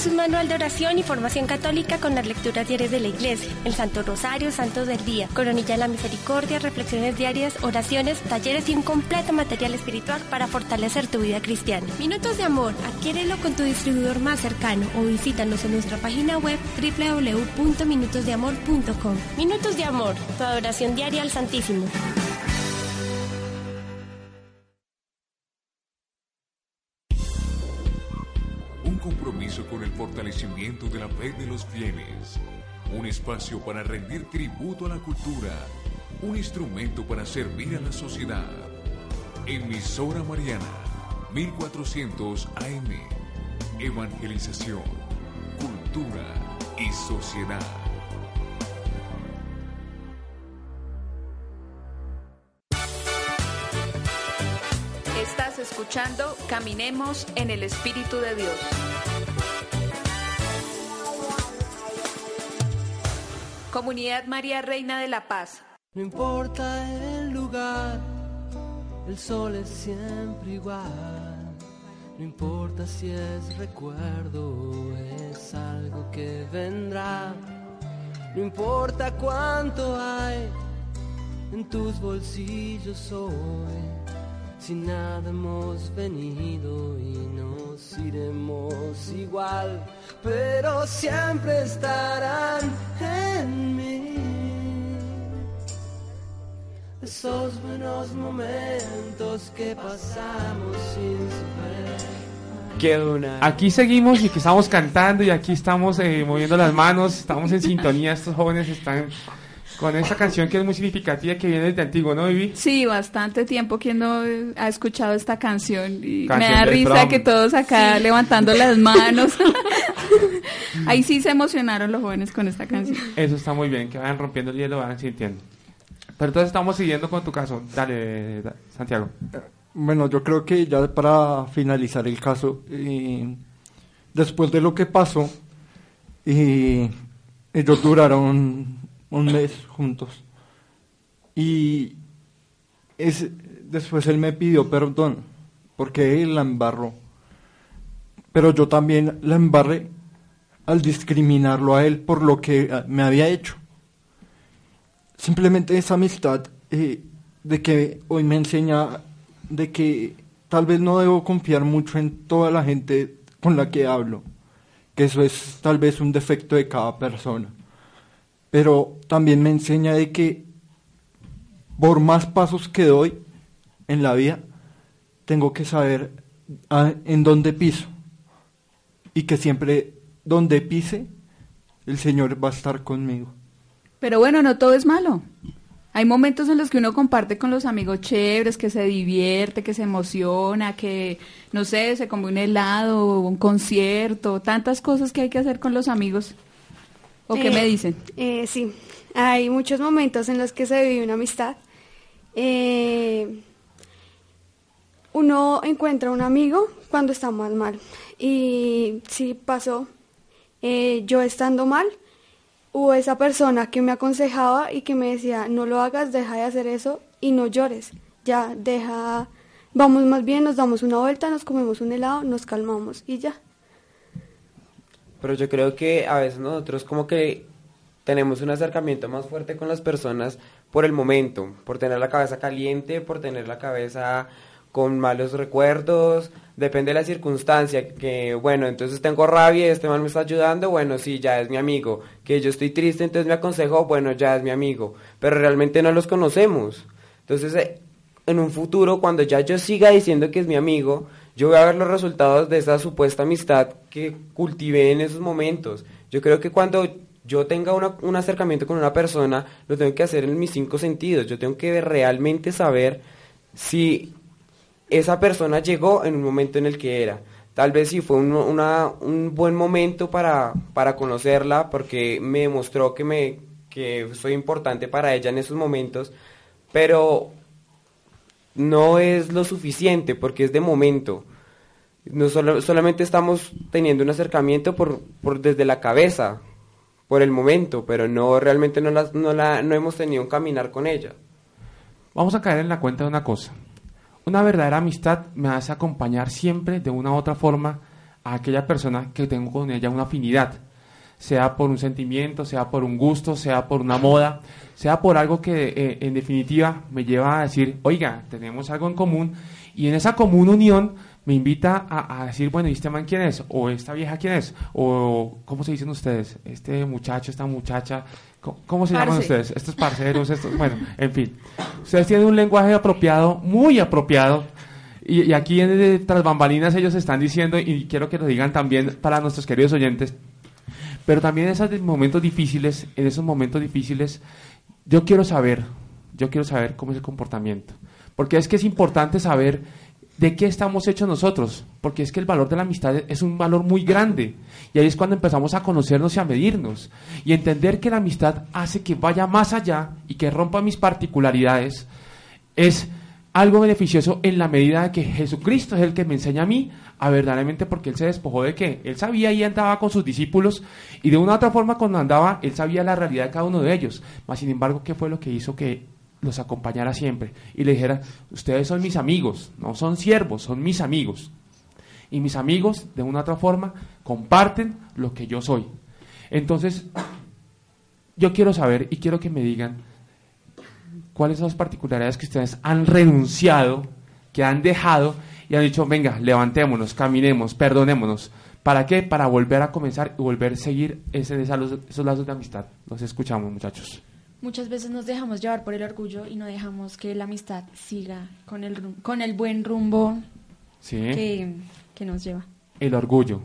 Es un manual de oración y formación católica con las lecturas diarias de la Iglesia, el Santo Rosario, Santos del Día, Coronilla de la Misericordia, reflexiones diarias, oraciones, talleres y un completo material espiritual para fortalecer tu vida cristiana. Minutos de Amor, adquiérelo con tu distribuidor más cercano o visítanos en nuestra página web www.minutosdeamor.com. Minutos de Amor, tu adoración diaria al Santísimo. Fortalecimiento de la fe de los fieles. Un espacio para rendir tributo a la cultura. Un instrumento para servir a la sociedad. Emisora Mariana, 1400 AM. Evangelización, cultura y sociedad. Estás escuchando Caminemos en el Espíritu de Dios. Comunidad María Reina de la Paz. No importa el lugar, el sol es siempre igual. No importa si es recuerdo o es algo que vendrá. No importa cuánto hay en tus bolsillos hoy. Si nada hemos venido y nos iremos igual, pero siempre estarán en mí. Esos buenos momentos que pasamos sin saber. Aquí seguimos y que estamos cantando y aquí estamos eh, moviendo las manos, estamos en sintonía, estos jóvenes están con esta canción que es muy significativa que viene desde antiguo, ¿no, Vivi? Sí, bastante tiempo que no eh, ha escuchado esta canción y Canción me da risa que todos acá levantando las <laughs> manos. <laughs> Ahí sí se emocionaron los jóvenes con esta canción. Eso está muy bien, que vayan rompiendo el hielo, vayan sintiendo. Pero entonces estamos siguiendo con tu caso. Dale, da- Santiago. Bueno, yo creo que ya para finalizar el caso, eh, después de lo que pasó, eh, ellos duraron un mes juntos. Y es, después él me pidió perdón, porque él la embarró. Pero yo también la embarré al discriminarlo a él por lo que eh, me había hecho. Simplemente esa amistad eh, de que hoy me enseña de que tal vez no debo confiar mucho en toda la gente con la que hablo, que eso es tal vez un defecto de cada persona. Pero también me enseña de que por más pasos que doy en la vida, tengo que saber ah, en dónde piso y que siempre donde pise, el Señor va a estar conmigo. Pero bueno, no todo es malo. Hay momentos en los que uno comparte con los amigos chéveres, que se divierte, que se emociona, que, no sé, se come un helado, un concierto, tantas cosas que hay que hacer con los amigos. ¿O qué Eh, me dicen? eh, sí, hay muchos momentos en los que se vive una amistad. Eh, uno encuentra un amigo cuando está más mal. Y sí pasó, eh, yo estando mal, hubo esa persona que me aconsejaba y que me decía, no lo hagas, deja de hacer eso y no llores. Ya, deja, vamos más bien, nos damos una vuelta, nos comemos un helado, nos calmamos y ya. Pero yo creo que a veces nosotros como que tenemos un acercamiento más fuerte con las personas por el momento, por tener la cabeza caliente, por tener la cabeza con malos recuerdos, depende de la circunstancia, que bueno, entonces tengo rabia este man me está ayudando, bueno, sí, ya es mi amigo, que yo estoy triste, entonces me aconsejo, bueno, ya es mi amigo, pero realmente no los conocemos. Entonces, eh, en un futuro, cuando ya yo siga diciendo que es mi amigo, yo voy a ver los resultados de esa supuesta amistad que cultivé en esos momentos. Yo creo que cuando yo tenga una- un acercamiento con una persona, lo tengo que hacer en mis cinco sentidos. Yo tengo que realmente saber si esa persona llegó en un momento en el que era. Tal vez sí fue un, una- un buen momento para, para conocerla porque me demostró que, me, que soy importante para ella en esos momentos, pero no es lo suficiente porque es de momento. No solo, solamente estamos teniendo un acercamiento por, por desde la cabeza, por el momento, pero no realmente no, las- no, la, no hemos tenido un caminar con ella. Vamos a caer en la cuenta de una cosa. Una verdadera amistad me hace acompañar siempre de una u otra forma a aquella persona que tengo con ella una afinidad. Sea por un sentimiento, sea por un gusto, sea por una moda, sea por algo que eh, en definitiva me lleva a decir, oiga, tenemos algo en común y en esa común unión me invita a, a decir, bueno, ¿y este man quién es? ¿O esta vieja quién es? ¿O cómo se dicen ustedes? Este muchacho, esta muchacha, ¿cómo, cómo se llaman ustedes? Estos parceros, estos, bueno, en fin. Ustedes tienen un lenguaje apropiado, muy apropiado. Y, y aquí en eh, Tras Bambalinas ellos están diciendo, y quiero que lo digan también para nuestros queridos oyentes, pero también en esos momentos difíciles, en esos momentos difíciles, yo quiero saber, yo quiero saber cómo es el comportamiento. Porque es que es importante saber de qué estamos hechos nosotros, porque es que el valor de la amistad es un valor muy grande. Y ahí es cuando empezamos a conocernos y a medirnos. Y entender que la amistad hace que vaya más allá y que rompa mis particularidades, es algo beneficioso en la medida de que Jesucristo es el que me enseña a mí a verdaderamente porque él se despojó de que él sabía y andaba con sus discípulos y de una u otra forma cuando andaba él sabía la realidad de cada uno de ellos. Mas sin embargo qué fue lo que hizo que los acompañara siempre y le dijera ustedes son mis amigos no son siervos son mis amigos. Y mis amigos de una u otra forma comparten lo que yo soy entonces yo quiero saber y quiero que me digan cuáles son las particularidades que ustedes han renunciado, que han dejado y han dicho, venga, levantémonos, caminemos, perdonémonos. ¿Para qué? Para volver a comenzar y volver a seguir ese, esos, esos lazos de amistad. Los escuchamos, muchachos. Muchas veces nos dejamos llevar por el orgullo y no dejamos que la amistad siga con el, con el buen rumbo Sí. que, que nos lleva. El orgullo.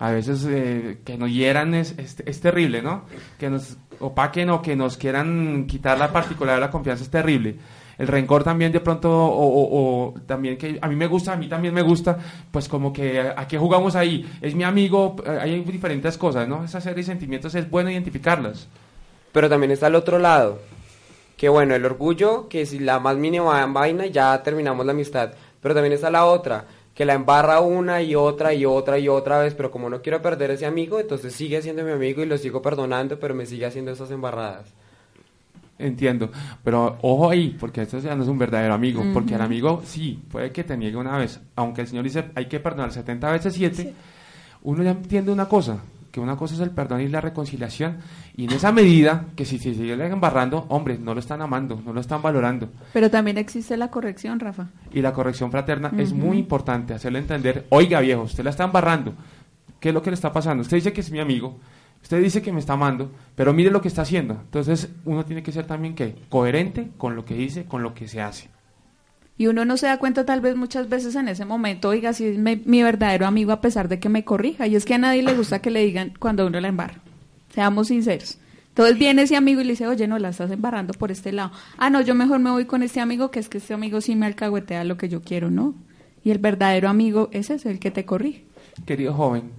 A veces eh, que nos hieran es, es, es terrible, ¿no? Que nos opaquen o que nos quieran quitar la particularidad de la confianza es terrible. El rencor también de pronto, o, o- o también que a mí me gusta, a mí también me gusta, pues como que a, a qué jugamos ahí, es mi amigo, eh, hay diferentes cosas, ¿no? Esa serie de sentimientos es bueno identificarlas. Pero también está el otro lado, que bueno, el orgullo, que si la más mínima vaina ya terminamos la amistad, pero también está la otra, que la embarra una y otra y otra y otra vez, pero como no quiero perder ese amigo, entonces sigue siendo mi amigo y lo sigo perdonando, pero me sigue haciendo esas embarradas. Entiendo, pero ojo ahí, porque esto ya no es un verdadero amigo, porque el amigo sí, puede que te niegue una vez, aunque el Señor dice hay que perdonar 70 veces 7, uno ya entiende una cosa, que una cosa es el perdón y la reconciliación, y en esa medida, que si se sigue embarrando, hombre, no lo están amando, no lo están valorando, Pero también existe la corrección, Rafa. y la corrección fraterna es muy importante, hacerle entender, oiga viejo, usted la está embarrando, ¿qué es lo que le está pasando? Usted dice que es mi amigo, usted dice que me está amando, pero mire lo que está haciendo. Entonces uno tiene que ser también ¿qué? coherente con lo que dice, con lo que se hace. Y uno no se da cuenta tal vez muchas veces en ese momento, oiga, si es mi, verdadero amigo a pesar de que me corrija. Y es que a nadie le gusta que le digan cuando uno la embarra. Seamos sinceros. Entonces viene ese amigo y le dice, oye, no, la estás embarrando por este lado. Ah, no, yo mejor me voy con este amigo, que es que este amigo sí me alcahuetea lo que yo quiero, ¿no? Y el verdadero amigo ese es el que te corrige. Querido joven,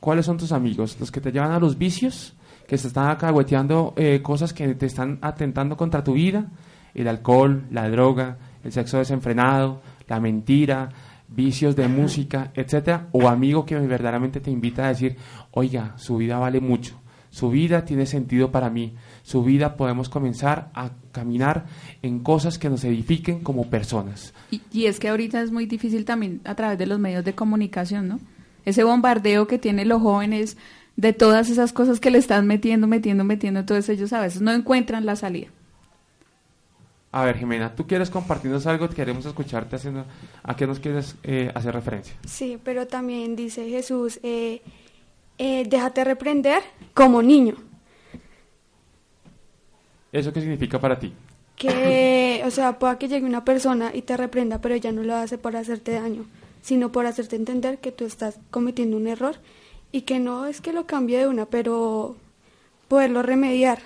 ¿cuáles son tus amigos? ¿Los que te llevan a los vicios? ¿Que se están alcahueteando eh, cosas que te están atentando contra tu vida? El alcohol, la droga, el sexo desenfrenado, la mentira, vicios de música, etcétera, o amigo que verdaderamente te invita a decir, oiga, su vida vale mucho, su vida tiene sentido para mí, su vida podemos comenzar a caminar en cosas que nos edifiquen como personas. Y, es que ahorita es muy difícil también a través de los medios de comunicación, ¿no? Ese bombardeo que tienen los jóvenes de todas esas cosas que le están metiendo, metiendo, metiendo, entonces ellos a veces no encuentran la salida. A ver, Jimena, ¿tú quieres compartirnos algo? Queremos escucharte haciendo... ¿A qué nos quieres eh, hacer referencia? Sí, pero también dice Jesús, eh, eh, déjate reprender como niño. ¿Eso qué significa para ti? Que, o sea, pueda que llegue una persona y te reprenda, pero ella no lo hace por hacerte daño, sino por hacerte entender que tú estás cometiendo un error y que no es que lo cambie de una, pero poderlo remediar.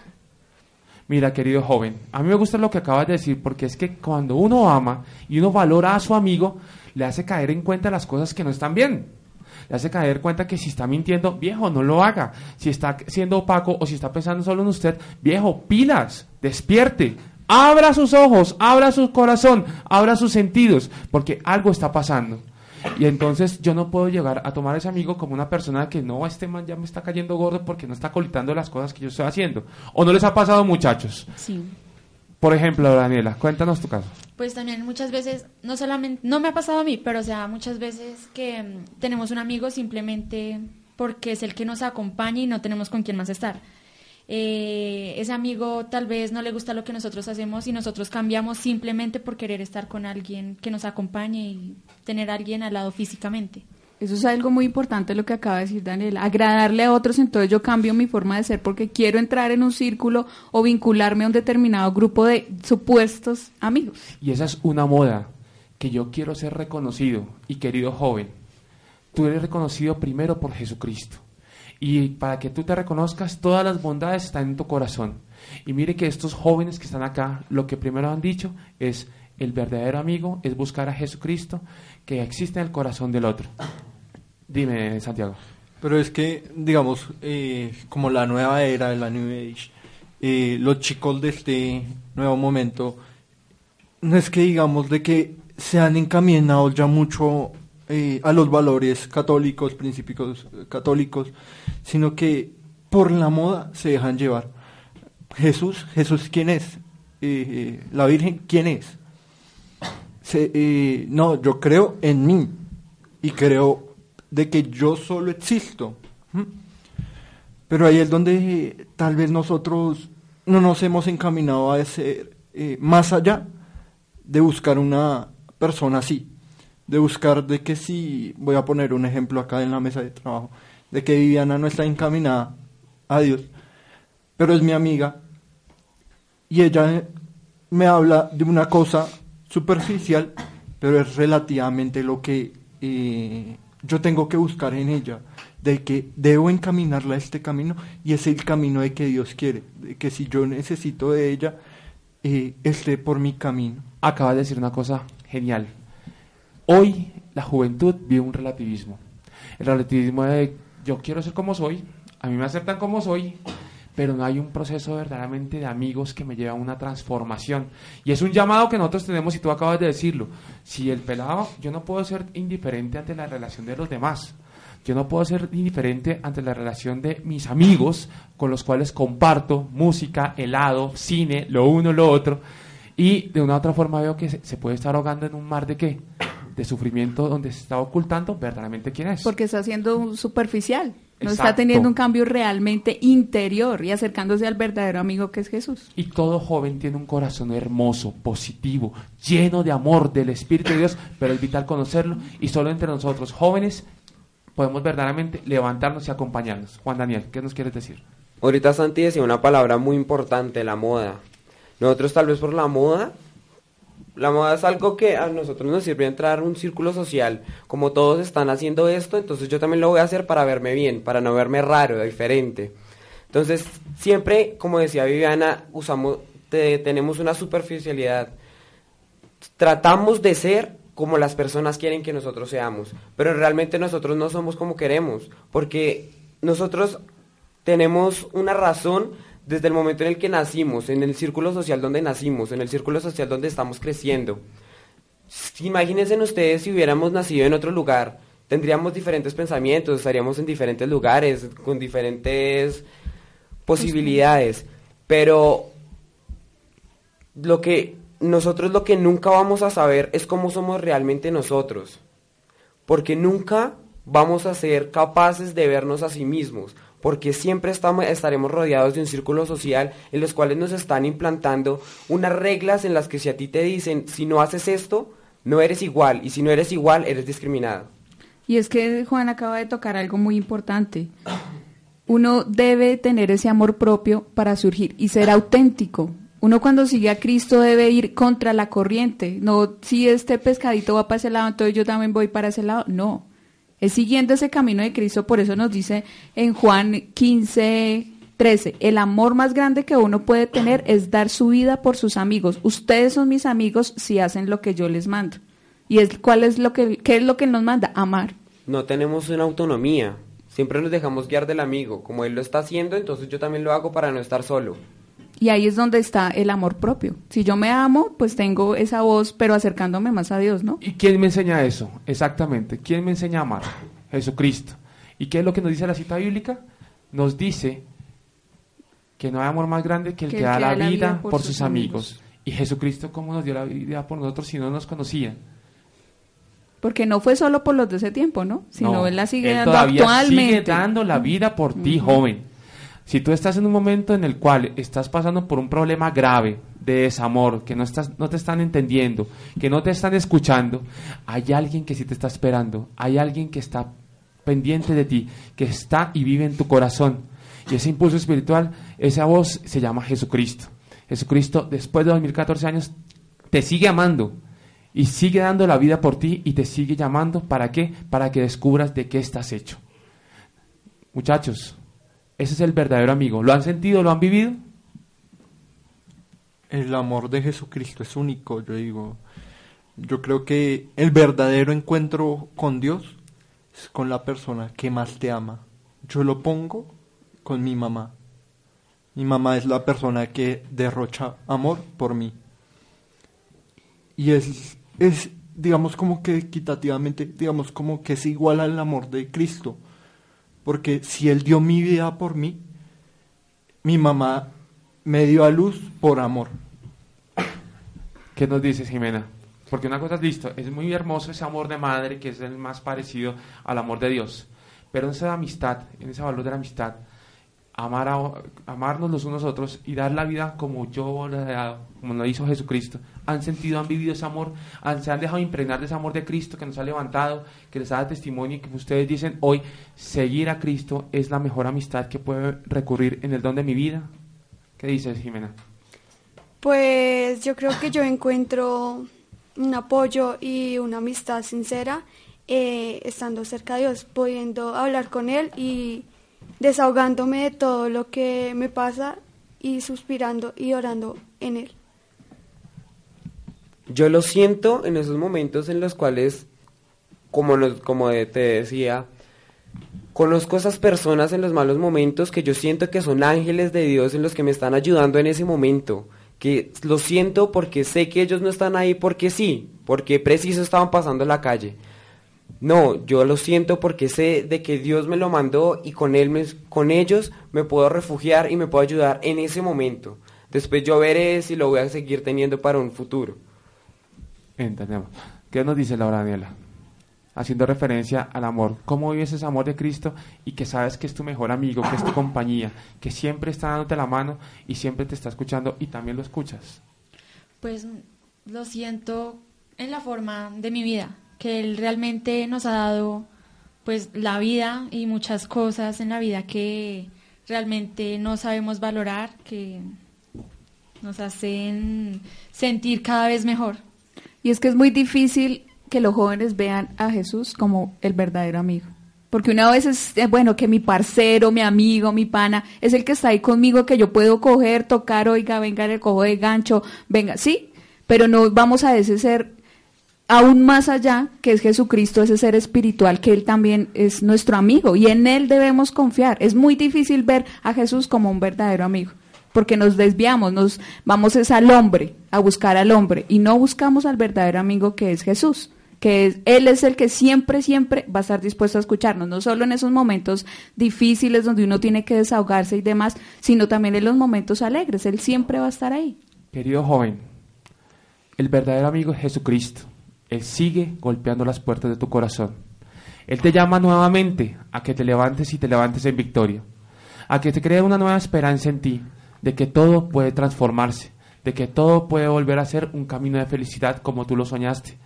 Mira, querido joven, a mí me gusta lo que acabas de decir porque es que cuando uno ama y uno valora a su amigo, le hace caer en cuenta las cosas que no están bien. Le hace caer en cuenta que si está mintiendo, viejo, no lo haga. Si está siendo opaco o si está pensando solo en usted, viejo, pilas, despierte. Abra sus ojos, abra su corazón, abra sus sentidos, porque algo está pasando. Y entonces yo no puedo llegar a tomar a ese amigo como una persona que no, este man ya me está cayendo gordo porque no está colitando las cosas que yo estoy haciendo. ¿O no les ha pasado, muchachos? Sí. Por ejemplo, Daniela, cuéntanos tu caso. Pues también muchas veces, no solamente, no me ha pasado a mí, pero o sea, muchas veces que mm, tenemos un amigo simplemente porque es el que nos acompaña y no tenemos con quién más estar. Eh, ese amigo tal vez no le gusta lo que nosotros hacemos y nosotros cambiamos simplemente por querer estar con alguien que nos acompañe y tener a alguien al lado físicamente. Eso es algo muy importante lo que acaba de decir Daniel. Agradarle a otros, entonces yo cambio mi forma de ser porque quiero entrar en un círculo o vincularme a un determinado grupo de supuestos amigos. Y esa es una moda, que yo quiero ser reconocido y querido joven. Tú eres reconocido primero por Jesucristo. Y para que tú te reconozcas, todas las bondades están en tu corazón. Y mire que estos jóvenes que están acá, lo que primero han dicho es, el verdadero amigo es buscar a Jesucristo que existe en el corazón del otro. Dime, Santiago. Pero es que, digamos, eh, como la nueva era la New Age, eh, los chicos de este nuevo momento, no es que digamos de que se han encaminado ya mucho eh, a los valores católicos, principios católicos, sino que por la moda se dejan llevar. Jesús, Jesús, ¿quién es? Eh, la Virgen, ¿quién es? Eh, no, yo creo en mí y creo de que yo solo existo. ¿Mm? Pero ahí es donde eh, tal vez nosotros no nos hemos encaminado a ser eh, más allá de buscar una persona así, de buscar de que si, voy a poner un ejemplo acá en la mesa de trabajo, de que Viviana no está encaminada a Dios, pero es mi amiga y ella me habla de una cosa superficial, pero es relativamente lo que eh, yo tengo que buscar en ella, de que debo encaminarla a este camino y es el camino de que Dios quiere, de que si yo necesito de ella, eh, esté por mi camino. Acabas de decir una cosa genial. Hoy la juventud vive un relativismo. El relativismo de yo quiero ser como soy, a mí me aceptan como soy, pero no hay un proceso verdaderamente de amigos que me lleve a una transformación. Y es un llamado que nosotros tenemos, y tú acabas de decirlo. Si el pelado, yo no puedo ser indiferente ante la relación de los demás. Yo no puedo ser indiferente ante la relación de mis amigos con los cuales comparto música, helado, cine, lo uno, lo otro. Y de una u otra forma veo que se, puede estar ahogando en un mar de qué? De sufrimiento donde se está ocultando verdaderamente quién es. Porque está siendo un superficial. No está teniendo un cambio realmente interior y acercándose al verdadero amigo que es Jesús. Y todo joven tiene un corazón hermoso, positivo, lleno de amor del Espíritu de Dios, pero es vital conocerlo y solo entre nosotros jóvenes podemos verdaderamente levantarnos y acompañarnos. Juan Daniel, ¿qué nos quieres decir? Ahorita Santi decía una palabra muy importante, la moda. Nosotros tal vez por la moda, la moda es algo que a nosotros nos sirve entrar un círculo social. Como todos están haciendo esto, entonces yo también lo voy a hacer para verme bien, para no verme raro, diferente. Entonces, siempre, como decía Viviana, usamos, te- tenemos una superficialidad. Tratamos de ser como las personas quieren que nosotros seamos, pero realmente nosotros no somos como queremos, porque nosotros tenemos una razón desde el momento en el que nacimos, en el círculo social donde nacimos, en el círculo social donde estamos creciendo. Imagínense ustedes si hubiéramos nacido en otro lugar, tendríamos diferentes pensamientos, estaríamos en diferentes lugares, con diferentes posibilidades, pero lo que nosotros lo que nunca vamos a saber es cómo somos realmente nosotros, porque nunca vamos a ser capaces de vernos a sí mismos, porque siempre estamos, estaremos rodeados de un círculo social en los cuales nos están implantando unas reglas en las que si a ti te dicen, si no haces esto, no eres igual, y si no eres igual, eres discriminado. Y es que Juan acaba de tocar algo muy importante. Uno debe tener ese amor propio para surgir y ser auténtico. Uno cuando sigue a Cristo debe ir contra la corriente. No, si este pescadito va para ese lado, entonces yo también voy para ese lado. No. Es siguiendo ese camino de Cristo. Por eso nos dice en Juan 15, 13, el amor más grande que uno puede tener es dar su vida por sus amigos. Ustedes son mis amigos si hacen lo que yo les mando. ¿Y es, cuál es lo que, qué es lo que nos manda? Amar. No tenemos una autonomía, siempre nos dejamos guiar del amigo, como él lo está haciendo, entonces yo también lo hago para no estar solo. Y ahí es donde está el amor propio. Si yo me amo, pues tengo esa voz, pero acercándome más a Dios, ¿no? ¿Y quién me enseña eso? Exactamente. ¿Quién me enseña a amar? Jesucristo. ¿Y qué es lo que nos dice la cita bíblica? Nos dice que no hay amor más grande que el que, da la vida, por, sus amigos. Y Jesucristo, ¿cómo nos dio la vida por nosotros si no nos conocía? Porque no fue solo por los de ese tiempo, ¿no? Sino No, él la sigue Él dando todavía actualmente. sigue dando la vida por ti, joven. Si tú estás en un momento en el cual estás pasando por un problema grave de desamor, que no, estás, no te están entendiendo, que no te están escuchando, hay alguien que sí te está esperando, hay alguien que está pendiente de ti, que está y vive en tu corazón. Y ese impulso espiritual, esa voz se llama Jesucristo. Jesucristo, después de 2014 años, te sigue amando y sigue dando la vida por ti y te sigue llamando. ¿Para qué? Para que descubras de qué estás hecho. Muchachos, ese es el verdadero amigo. ¿Lo han sentido? ¿Lo han vivido? El amor de Jesucristo es único, yo digo. Yo creo que el verdadero encuentro con Dios es con la persona que más te ama. Yo lo pongo con mi mamá. Mi mamá es la persona que derrocha amor por mí. Y es, es digamos, como que equitativamente, digamos, como que es igual al amor de Cristo. Porque si Él dio mi vida por mí, mi mamá me dio a luz por amor. ¿Qué nos dices, Jimena? Porque una cosa es listo, es muy hermoso ese amor de madre que es el más parecido al amor de Dios. Pero en esa amistad, en ese valor de la amistad, amar a- amarnos los unos a otros y dar la vida como yo dado, como lo hizo Jesucristo. Han sentido, han vivido ese amor, han- se han dejado impregnar de ese amor de Cristo que nos ha levantado, que les da testimonio y que ustedes dicen hoy, seguir a Cristo es la mejor amistad que puede recurrir en el don de mi vida. ¿Qué dices, Jimena? Pues yo creo que yo encuentro un apoyo y una amistad sincera eh, estando cerca de Dios, pudiendo hablar con Él y desahogándome de todo lo que me pasa y suspirando y orando en Él. Yo lo siento en esos momentos en los cuales, como, te decía, conozco esas personas en los malos momentos que yo siento que son ángeles de Dios en los que me están ayudando en ese momento. Que lo siento porque sé que ellos no están ahí porque sí, porque preciso estaban pasando la calle. No, yo lo siento porque sé de que Dios me lo mandó y con él me- con ellos me puedo refugiar y me puedo ayudar en ese momento. Después yo veré si lo voy a seguir teniendo para un futuro. Entendemos. ¿Qué nos dice Laura Daniela? Haciendo referencia al amor. ¿Cómo vives ese amor de Cristo y que sabes que es tu mejor amigo, que es tu compañía, que siempre está dándote la mano y siempre te está escuchando y también lo escuchas? Pues lo siento en la forma de mi vida, que Él realmente nos ha dado pues la vida y muchas cosas en la vida que realmente no sabemos valorar, que nos hacen sentir cada vez mejor. Y es que es muy difícil que los jóvenes vean a Jesús como el verdadero amigo. Porque una vez es, eh, bueno, que mi parcero, mi amigo, mi pana, es el que está ahí conmigo, que yo puedo coger, tocar, oiga, venga, le cojo de gancho, venga, sí, pero no vamos a ese ser aún más allá, que es Jesucristo, ese ser espiritual, que Él también es nuestro amigo y en Él debemos confiar. Es muy difícil ver a Jesús como un verdadero amigo, porque nos desviamos, nos vamos es al hombre, a buscar al hombre, y no buscamos al verdadero amigo que es Jesús que es, Él es el que siempre, siempre va a estar dispuesto a escucharnos, no solo en esos momentos difíciles donde uno tiene que desahogarse y demás, sino también en los momentos alegres, Él siempre va a estar ahí. Querido joven, el verdadero amigo es Jesucristo. Él sigue golpeando las puertas de tu corazón. Él te llama nuevamente a que te levantes y te levantes en victoria, a que te cree una nueva esperanza en ti, de que todo puede transformarse, de que todo puede volver a ser un camino de felicidad como tú lo soñaste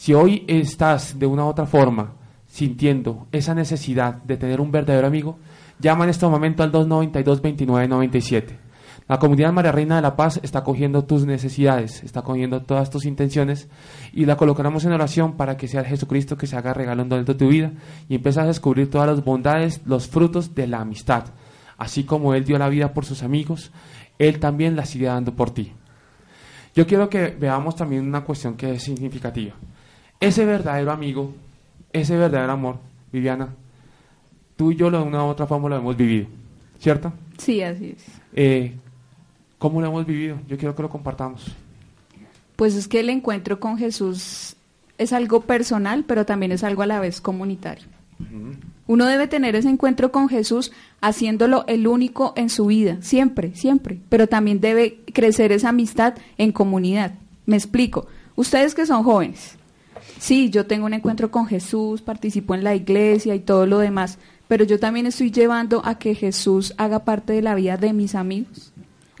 si hoy estás de una u otra forma sintiendo esa necesidad de tener un verdadero amigo, llama en este momento al 292-2997. La comunidad María Reina de la Paz está cogiendo tus necesidades, está cogiendo todas tus intenciones y la colocaremos en oración para que sea Jesucristo que se haga regalo en de tu vida y empieces a descubrir todas las bondades, los frutos de la amistad. Así como Él dio la vida por sus amigos, Él también la sigue dando por ti. Yo quiero que veamos también una cuestión que es significativa. Ese verdadero amigo, ese verdadero amor, Viviana, tú y yo de una u otra forma lo hemos vivido, ¿cierto? Sí, así es. Eh, ¿Cómo lo hemos vivido? Yo quiero que lo compartamos. Pues es que el encuentro con Jesús es algo personal, pero también es algo a la vez comunitario. Uno debe tener ese encuentro con Jesús haciéndolo el único en su vida, siempre, siempre, pero también debe crecer esa amistad en comunidad. Me explico. Ustedes que son jóvenes, sí, yo tengo un encuentro con Jesús, participo en la iglesia y todo lo demás, pero yo también estoy llevando a que Jesús haga parte de la vida de mis amigos.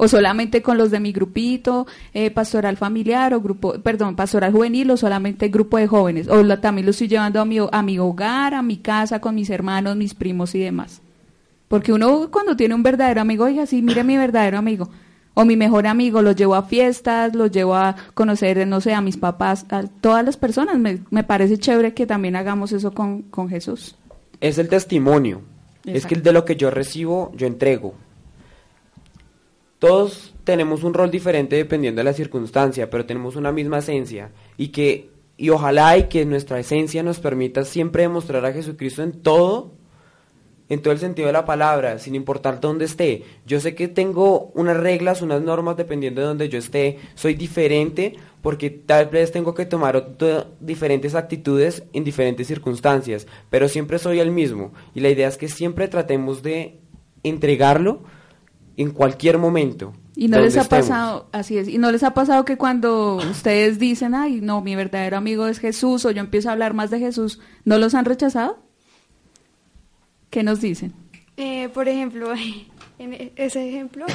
O solamente con los de mi grupito, eh, pastoral familiar o grupo, perdón, pastoral juvenil o solamente grupo de jóvenes. O también lo estoy llevando a mi, a mi hogar, a mi casa, con mis hermanos, mis primos y demás. Porque uno cuando tiene un verdadero amigo, oiga, sí, mire mi verdadero amigo o mi mejor amigo, los llevo a fiestas, los llevo a conocer, no sé, a mis papás, a todas las personas. Me, parece chévere que también hagamos eso con, Jesús. Es el testimonio. Es que de lo que yo recibo, yo entrego. Todos tenemos un rol diferente dependiendo de la circunstancia, pero tenemos una misma esencia. Y que, y ojalá y que nuestra esencia nos permita siempre demostrar a Jesucristo en todo en todo el sentido de la palabra, sin importar dónde esté. Yo sé que tengo unas reglas, unas normas dependiendo de donde yo esté. Soy diferente porque tal vez tengo que tomar diferentes actitudes en diferentes circunstancias, pero siempre soy el mismo. Y la idea es que siempre tratemos de entregarlo en cualquier momento. Y no les ha pasado, así es, y no les ha pasado que cuando ustedes dicen, ay, no, mi verdadero amigo es Jesús, o yo empiezo a hablar más de Jesús, ¿no los han rechazado? ¿Qué nos dicen? Eh, por ejemplo, <laughs> en ese ejemplo,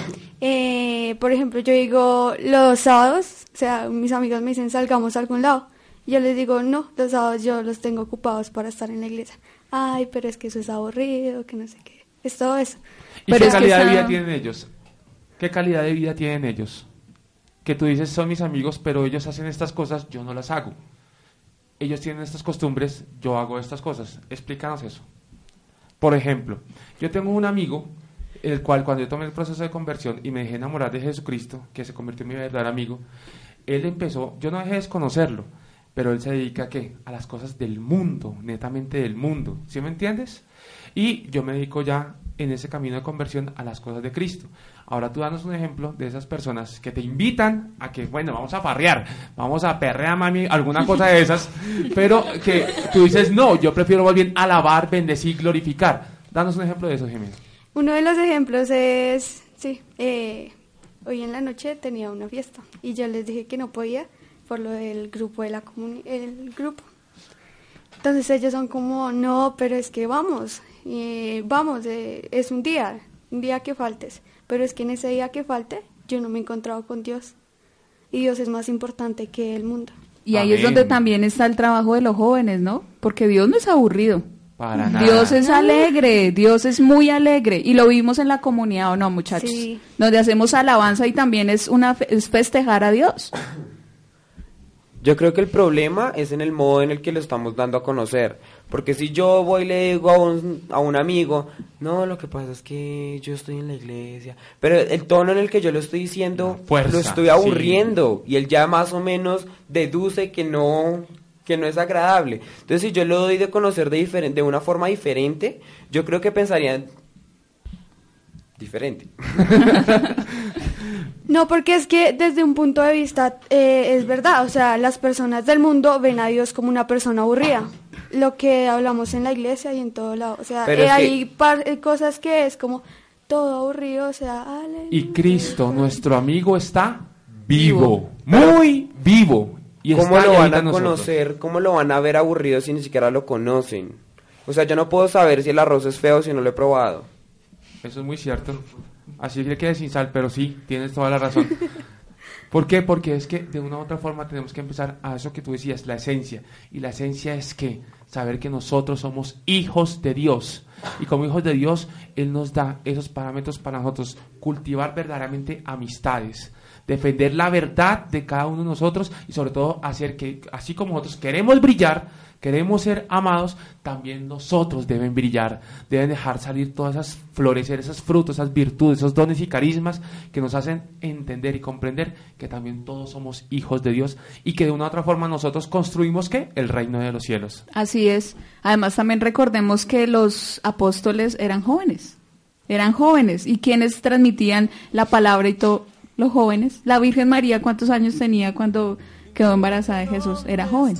eh, por ejemplo, yo digo los sábados, o sea, mis amigos me dicen salgamos a algún lado. Yo les digo, no, los sábados yo los tengo ocupados para estar en la iglesia. Ay, pero es que eso es aburrido, que no sé qué. Es todo eso. ¿Y qué calidad de vida tienen ellos? ¿Qué calidad de vida tienen ellos? Que tú dices, son mis amigos, pero ellos hacen estas cosas, yo no las hago. Ellos tienen estas costumbres, yo hago estas cosas. Explícanos eso. Por ejemplo, yo tengo un amigo, el cual cuando yo tomé el proceso de conversión y me dejé enamorar de Jesucristo, que se convirtió en mi verdadero amigo, él empezó, yo no dejé de desconocerlo, pero él se dedica a qué? A las cosas del mundo, netamente del mundo, ¿sí me entiendes? Y yo me dedico ya en ese camino de conversión a las cosas de Cristo. Ahora tú danos un ejemplo de esas personas que te invitan a que, bueno, vamos a parrear, vamos a perrear, mami, alguna cosa de esas, <laughs> pero que tú dices, no, yo prefiero más bien alabar, bendecir, glorificar. Danos un ejemplo de eso, Jimena. Uno de los ejemplos es, sí, eh, hoy en la noche tenía una fiesta y yo les dije que no podía por lo del grupo de la comunidad, el grupo. Entonces ellos son como, no, pero es que vamos, eh, vamos, eh, es un día, un día que faltes. Pero es que en ese día que falte, yo no me he encontrado con Dios. Y Dios es más importante que el mundo. Y ahí es donde también está el trabajo de los jóvenes, ¿no? Porque Dios no es aburrido. Para nada. Dios es alegre, Dios es muy alegre y lo vimos en la comunidad o no, muchachos. Donde hacemos alabanza y también es una es festejar a Dios. Yo creo que el problema es en el modo en el que lo estamos dando a conocer, Porque si yo voy y le digo a un, a un amigo, no, lo que pasa es que yo estoy en la iglesia, pero el tono en el que yo lo estoy diciendo, Fuerza, lo estoy sí. aburriendo y él ya más o menos deduce que no que no es agradable. Entonces, si yo lo doy de conocer de, diferen- de una forma diferente, yo creo que pensarían diferente. <laughs> <laughs> No, porque es que desde un punto de vista eh, es verdad, o sea, las personas del mundo ven a Dios como una persona aburrida, lo que hablamos en la iglesia y en todo lado, o sea, eh, hay par- eh, cosas que es como todo aburrido, o sea, ale- Y Cristo, nuestro amigo, está vivo, muy vivo. Y ¿Cómo está lo van a nosotros. conocer? ¿Cómo lo van a ver aburrido si ni siquiera lo conocen? O sea, yo no puedo saber si el arroz es feo si no lo he probado. Eso es muy cierto. Así que quede sin sal, pero sí, tienes toda la razón. <laughs> ¿Por qué? Porque es que de una u otra forma tenemos que empezar a eso que tú decías, la esencia. Y la esencia es que saber que nosotros somos hijos de Dios. Y como hijos de Dios, Él nos da esos parámetros para nosotros cultivar verdaderamente amistades. Defender la verdad de cada uno de nosotros y sobre todo hacer que, así como nosotros queremos brillar, queremos ser amados, también nosotros deben brillar, deben dejar salir todas esas florecer, esos frutos, esas virtudes, esos dones y carismas que nos hacen entender y comprender que también todos somos hijos de Dios y que de una u otra forma nosotros construimos ¿qué? el reino de los cielos. Así es. Además, también recordemos que los apóstoles eran jóvenes. Eran jóvenes. ¿Y quienes transmitían la palabra y todo? Los jóvenes. La Virgen María, ¿cuántos años tenía cuando quedó embarazada de Jesús? Era joven.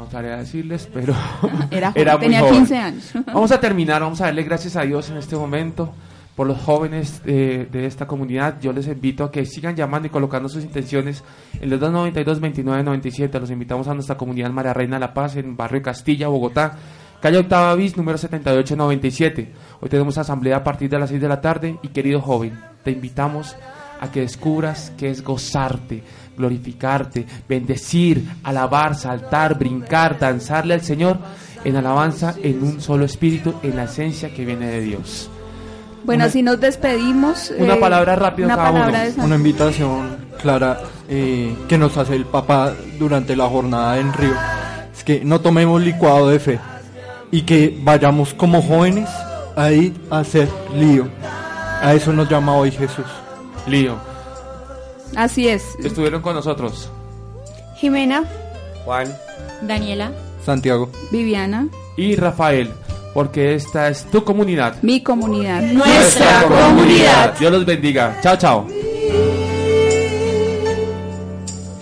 No sabría decirles, pero <laughs> <laughs> Era muy tenía joven. 15 años. <laughs> Vamos a terminar, vamos a darle gracias a Dios en este momento por los jóvenes eh, de esta comunidad. Yo les invito a que sigan llamando y colocando sus intenciones en los 292-2997. Los invitamos a nuestra comunidad María Reina La Paz en Barrio Castilla, Bogotá. Calle Octava Bis, número 7897. Hoy tenemos asamblea a partir de las 6 de la tarde y querido joven, te invitamos a que descubras que es gozarte, glorificarte, bendecir, alabar, saltar, brincar, danzarle al Señor en alabanza, en un solo espíritu, en la esencia que viene de Dios. Bueno, Una- así nos despedimos. Una eh, palabra rápida Una cada palabra uno. de Una invitación clara eh, que nos hace el Papa durante la jornada en Río es que no tomemos licuado de fe y que vayamos como jóvenes a ir a hacer lío. A eso nos llama hoy Jesús. Lío. Así es. Estuvieron con nosotros. Jimena, Juan, Daniela, Santiago. Viviana, Y Rafael, porque esta es tu comunidad. mi comunidad. Nuestra comunidad. Dios los bendiga. Chao, chao.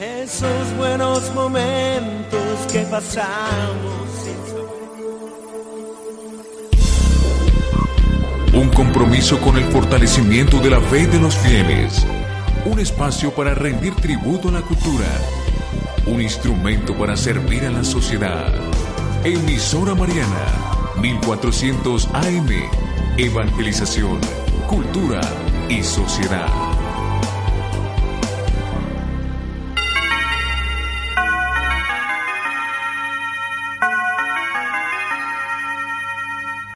Esos buenos momentos que pasamos. Un compromiso con el fortalecimiento de la fe de los fieles. Un espacio para rendir tributo a la cultura. Un instrumento para servir a la sociedad. Emisora Mariana, 1400 AM. Evangelización, cultura y sociedad.